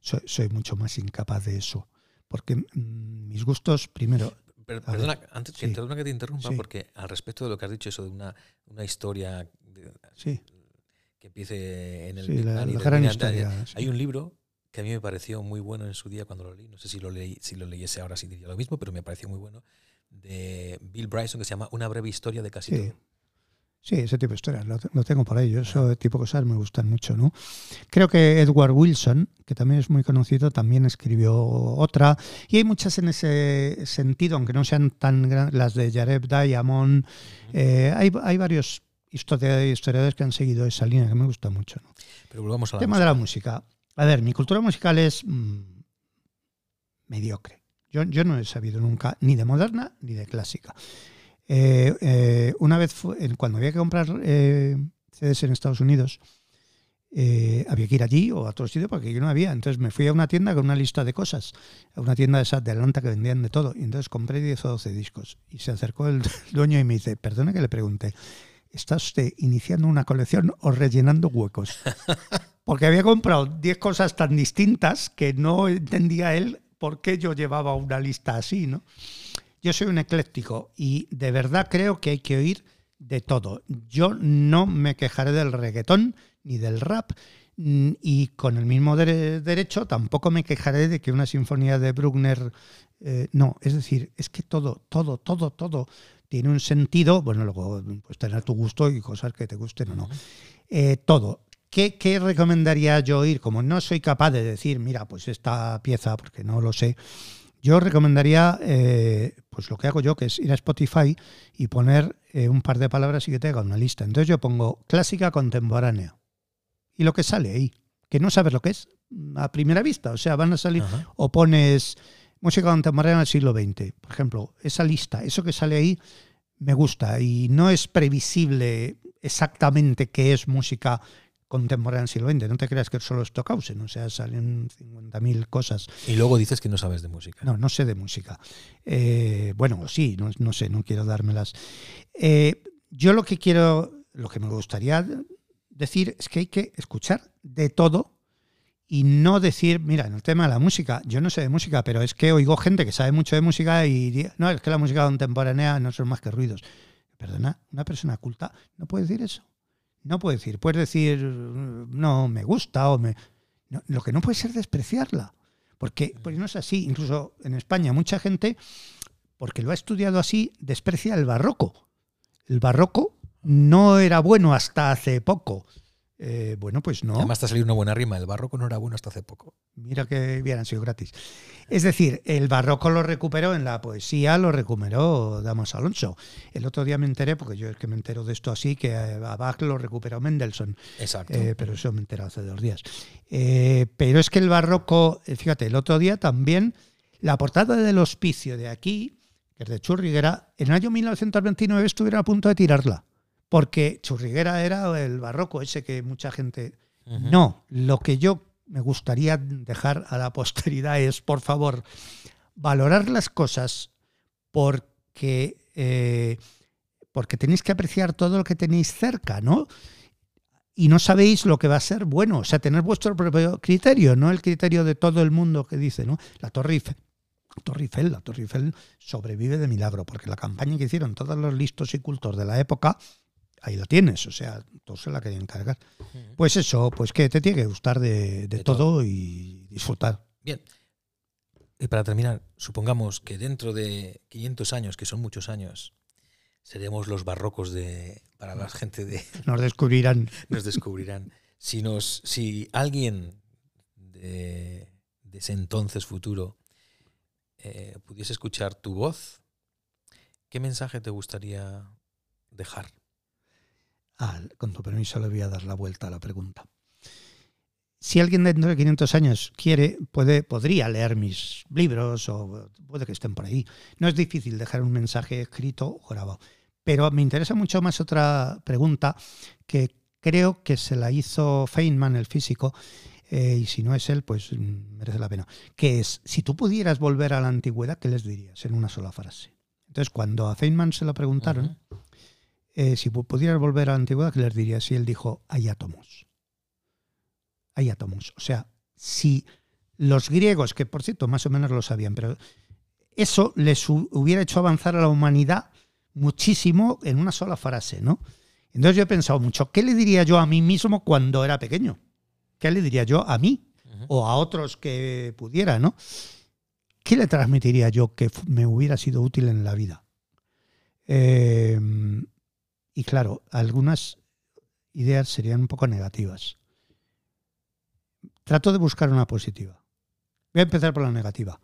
Soy, mucho más incapaz de eso, porque mm, mis gustos, primero... perdona, antes que, que te interrumpa, porque al respecto de lo que has dicho, eso de una, una historia que empiece en el... la, gran historia, hay un libro que a mí me pareció muy bueno en su día cuando lo leí. No sé si lo leí, si lo leyese ahora sí diría lo mismo, pero me pareció muy bueno. De Bill Bryson que se llama Una breve historia de casi sí. Sí, ese tipo de historias lo, tengo por ahí. Ese tipo de cosas me gustan mucho, ¿no? Creo que Edward Wilson, que también es muy conocido, también escribió otra. Y hay muchas en ese sentido, aunque no sean tan grandes, las de Jared Diamond. Eh, hay, hay varios historiadores que han seguido esa línea que me gusta mucho. ¿no? Pero volvamos a la tema de la música. A ver, mi cultura musical es mm, mediocre. Yo, no he sabido nunca ni de moderna ni de clásica. Eh, eh, una vez, cuando había que comprar eh, CDs en Estados Unidos, había que ir allí o a otro sitio porque yo no había. Entonces me fui a una tienda con una lista de cosas, a una tienda de esas de Atlanta que vendían de todo. Y entonces compré 10 o 12 discos. Y se acercó el dueño y me dice, perdone que le pregunte, ¿está usted iniciando una colección o rellenando huecos? porque había comprado 10 cosas tan distintas que no entendía él por qué yo llevaba una lista así, ¿no? Yo soy un ecléctico y de verdad creo que hay que oír de todo. Yo no me quejaré del reggaetón ni del rap mm, y con el mismo derecho tampoco me quejaré de que una sinfonía de Bruckner eh, no, es decir, es que todo, todo, todo, todo tiene un sentido, bueno, luego pues tener tu gusto y cosas que te gusten o no. Eh, todo. ¿Qué, recomendaría yo ir? Como no soy capaz de decir, mira, pues esta pieza, porque no lo sé, yo recomendaría, eh, pues lo que hago yo, que es ir a Spotify y poner eh, un par de palabras y que te haga una lista. Entonces yo pongo clásica contemporánea. Y lo que sale ahí, que no sabes lo que es a primera vista. O sea, van a salir, o pones música contemporánea del siglo XX, por ejemplo, esa lista, eso que sale ahí, me gusta y no es previsible exactamente qué es música contemporánea del siglo XX. No te creas que solo es Stockhausen, o sea, salen 50.000 cosas. Y luego dices que no sabes de música. No, no sé de música. Eh, bueno, sí, no, sé, no quiero dármelas. Eh, yo lo que quiero, lo que me gustaría decir es que hay que escuchar de todo y no decir, mira, en el tema de la música, yo no sé de música, pero es que oigo gente que sabe mucho de música y no, es que la música contemporánea no son más que ruidos. Perdona, una persona culta no puede decir eso. No puede decir, puedes decir, no, me gusta o me... lo que no puede ser despreciarla. Porque, pues no es así. Incluso en España mucha gente, porque lo ha estudiado así, desprecia el barroco. El barroco no era bueno hasta hace poco. Eh, bueno, pues no. Además te ha salido una buena rima. El barroco no era bueno hasta hace poco. Mira que hubieran sido gratis. Es decir, el barroco lo recuperó en la poesía, lo recuperó Damas Alonso. El otro día me enteré, porque yo es que me entero de esto así, que a Bach lo recuperó Mendelssohn. Exacto. Eh, pero eso me enteré hace dos días. Eh, pero es que el barroco, fíjate, el otro día también, la portada del hospicio de aquí, que es de Churriguera, en el año 1929 estuvieron a punto de tirarla porque Churriguera era el barroco ese que mucha gente... No, lo que yo me gustaría dejar a la posteridad es, por favor, valorar las cosas porque, eh, porque tenéis que apreciar todo lo que tenéis cerca, ¿no? Y no sabéis lo que va a ser bueno, o sea, tener vuestro propio criterio, no el criterio de todo el mundo que dice, ¿no? La Torre Eiffel, Torre Eiffel, la Torre Eiffel sobrevive de milagro, porque la campaña que hicieron todos los listos y cultos de la época ahí lo tienes, o sea, todos se la querían cargar. Pues eso, pues que te tiene que gustar de, todo, y disfrutar. Bien. Y para terminar, supongamos que dentro de 500 años, que son muchos años, seremos los barrocos de para la gente de Nos descubrirán. nos descubrirán. Si nos si alguien de, de ese entonces futuro eh, pudiese escuchar tu voz, ¿qué mensaje te gustaría dejar? Con tu permiso le voy a dar la vuelta a la pregunta. Si alguien dentro de 500 años quiere, puede, podría leer mis libros o puede que estén por ahí. No es difícil dejar un mensaje escrito o grabado. Pero me interesa mucho más otra pregunta que creo que se la hizo Feynman, el físico, eh, y si no es él, pues mm, merece la pena. Que es, si tú pudieras volver a la antigüedad, ¿qué les dirías en una sola frase? Entonces, cuando a Feynman se lo preguntaron. Eh, si pu- pudieras volver a la antigüedad, ¿qué les dirías? Y él dijo, hay átomos. Hay átomos. O sea, si los griegos, que por cierto más o menos lo sabían, pero eso les hu- hubiera hecho avanzar a la humanidad muchísimo en una sola frase, ¿no? Entonces yo he pensado mucho, ¿qué le diría yo a mí mismo cuando era pequeño? ¿Qué le diría yo a mí o a otros que pudiera, ¿no? ¿Qué le transmitiría yo que me hubiera sido útil en la vida? Eh, y claro, algunas ideas serían un poco negativas. Trato de buscar una positiva. Voy a empezar por la negativa.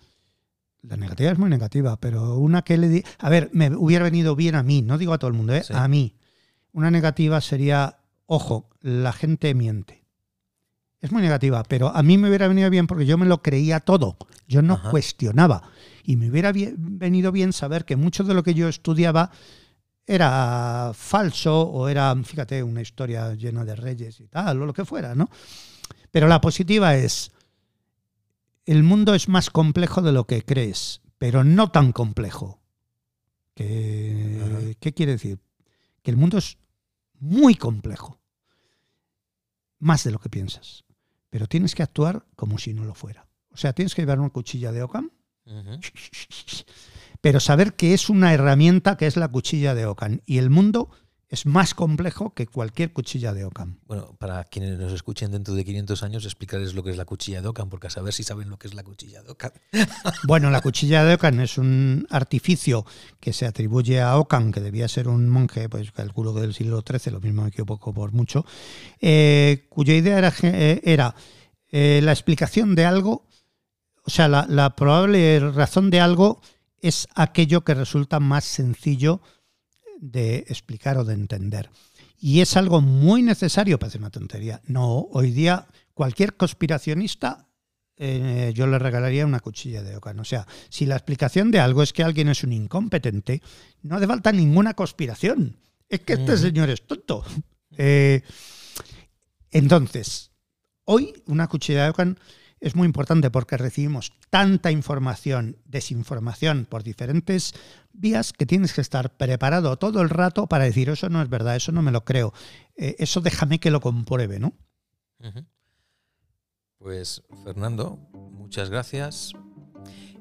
La negativa es muy negativa, pero una que le di... A ver, me hubiera venido bien a mí, no digo a todo el mundo, ¿eh? Sí. a mí. Una negativa sería, ojo, la gente miente. Es muy negativa, pero a mí me hubiera venido bien porque yo me lo creía todo. Yo no Ajá. cuestionaba. Y me hubiera bien- venido bien saber que mucho de lo que yo estudiaba era falso o era, fíjate, una historia llena de reyes y tal, o lo que fuera, ¿no? Pero la positiva es, el mundo es más complejo de lo que crees, pero no tan complejo. Que-. ¿Qué quiere decir? Que el mundo es muy complejo, más de lo que piensas, pero tienes que actuar como si no lo fuera. O sea, tienes que llevar una cuchilla de Ockham. pero saber que es una herramienta que es la cuchilla de Ockham y el mundo es más complejo que cualquier cuchilla de Ockham. Bueno, para quienes nos escuchen dentro de 500 años, explicarles lo que es la cuchilla de Ockham, porque a saber si saben lo que es la cuchilla de Ockham. Bueno, la cuchilla de Ockham es un artificio que se atribuye a Ockham, que debía ser un monje, pues calculo que del siglo XIII, lo mismo me equivoco por mucho, eh, cuya idea era, eh, era, eh, la explicación de algo, o sea, la, la probable razón de algo es aquello que resulta más sencillo de explicar o de entender. Y es algo muy necesario, parece una tontería. No, hoy día cualquier conspiracionista eh, yo le regalaría una cuchilla de Ockham. O sea, si la explicación de algo es que alguien es un incompetente, no hace falta ninguna conspiración. Es que este señor es tonto. Eh, entonces, hoy una cuchilla de Ockham es muy importante porque recibimos tanta información, desinformación por diferentes vías que tienes que estar preparado todo el rato para decir eso no es verdad, eso no me lo creo, eh, eso déjame que lo compruebe, ¿no? Pues Fernando, muchas gracias.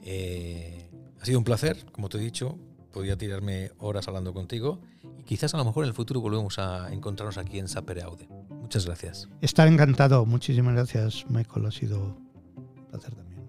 Eh, ha sido un placer, como te he dicho. Podría tirarme horas hablando contigo y quizás a lo mejor en el futuro volvemos a encontrarnos aquí en Sapere Aude. Muchas gracias. Estar encantado. Muchísimas gracias, Michael. Ha sido placer también.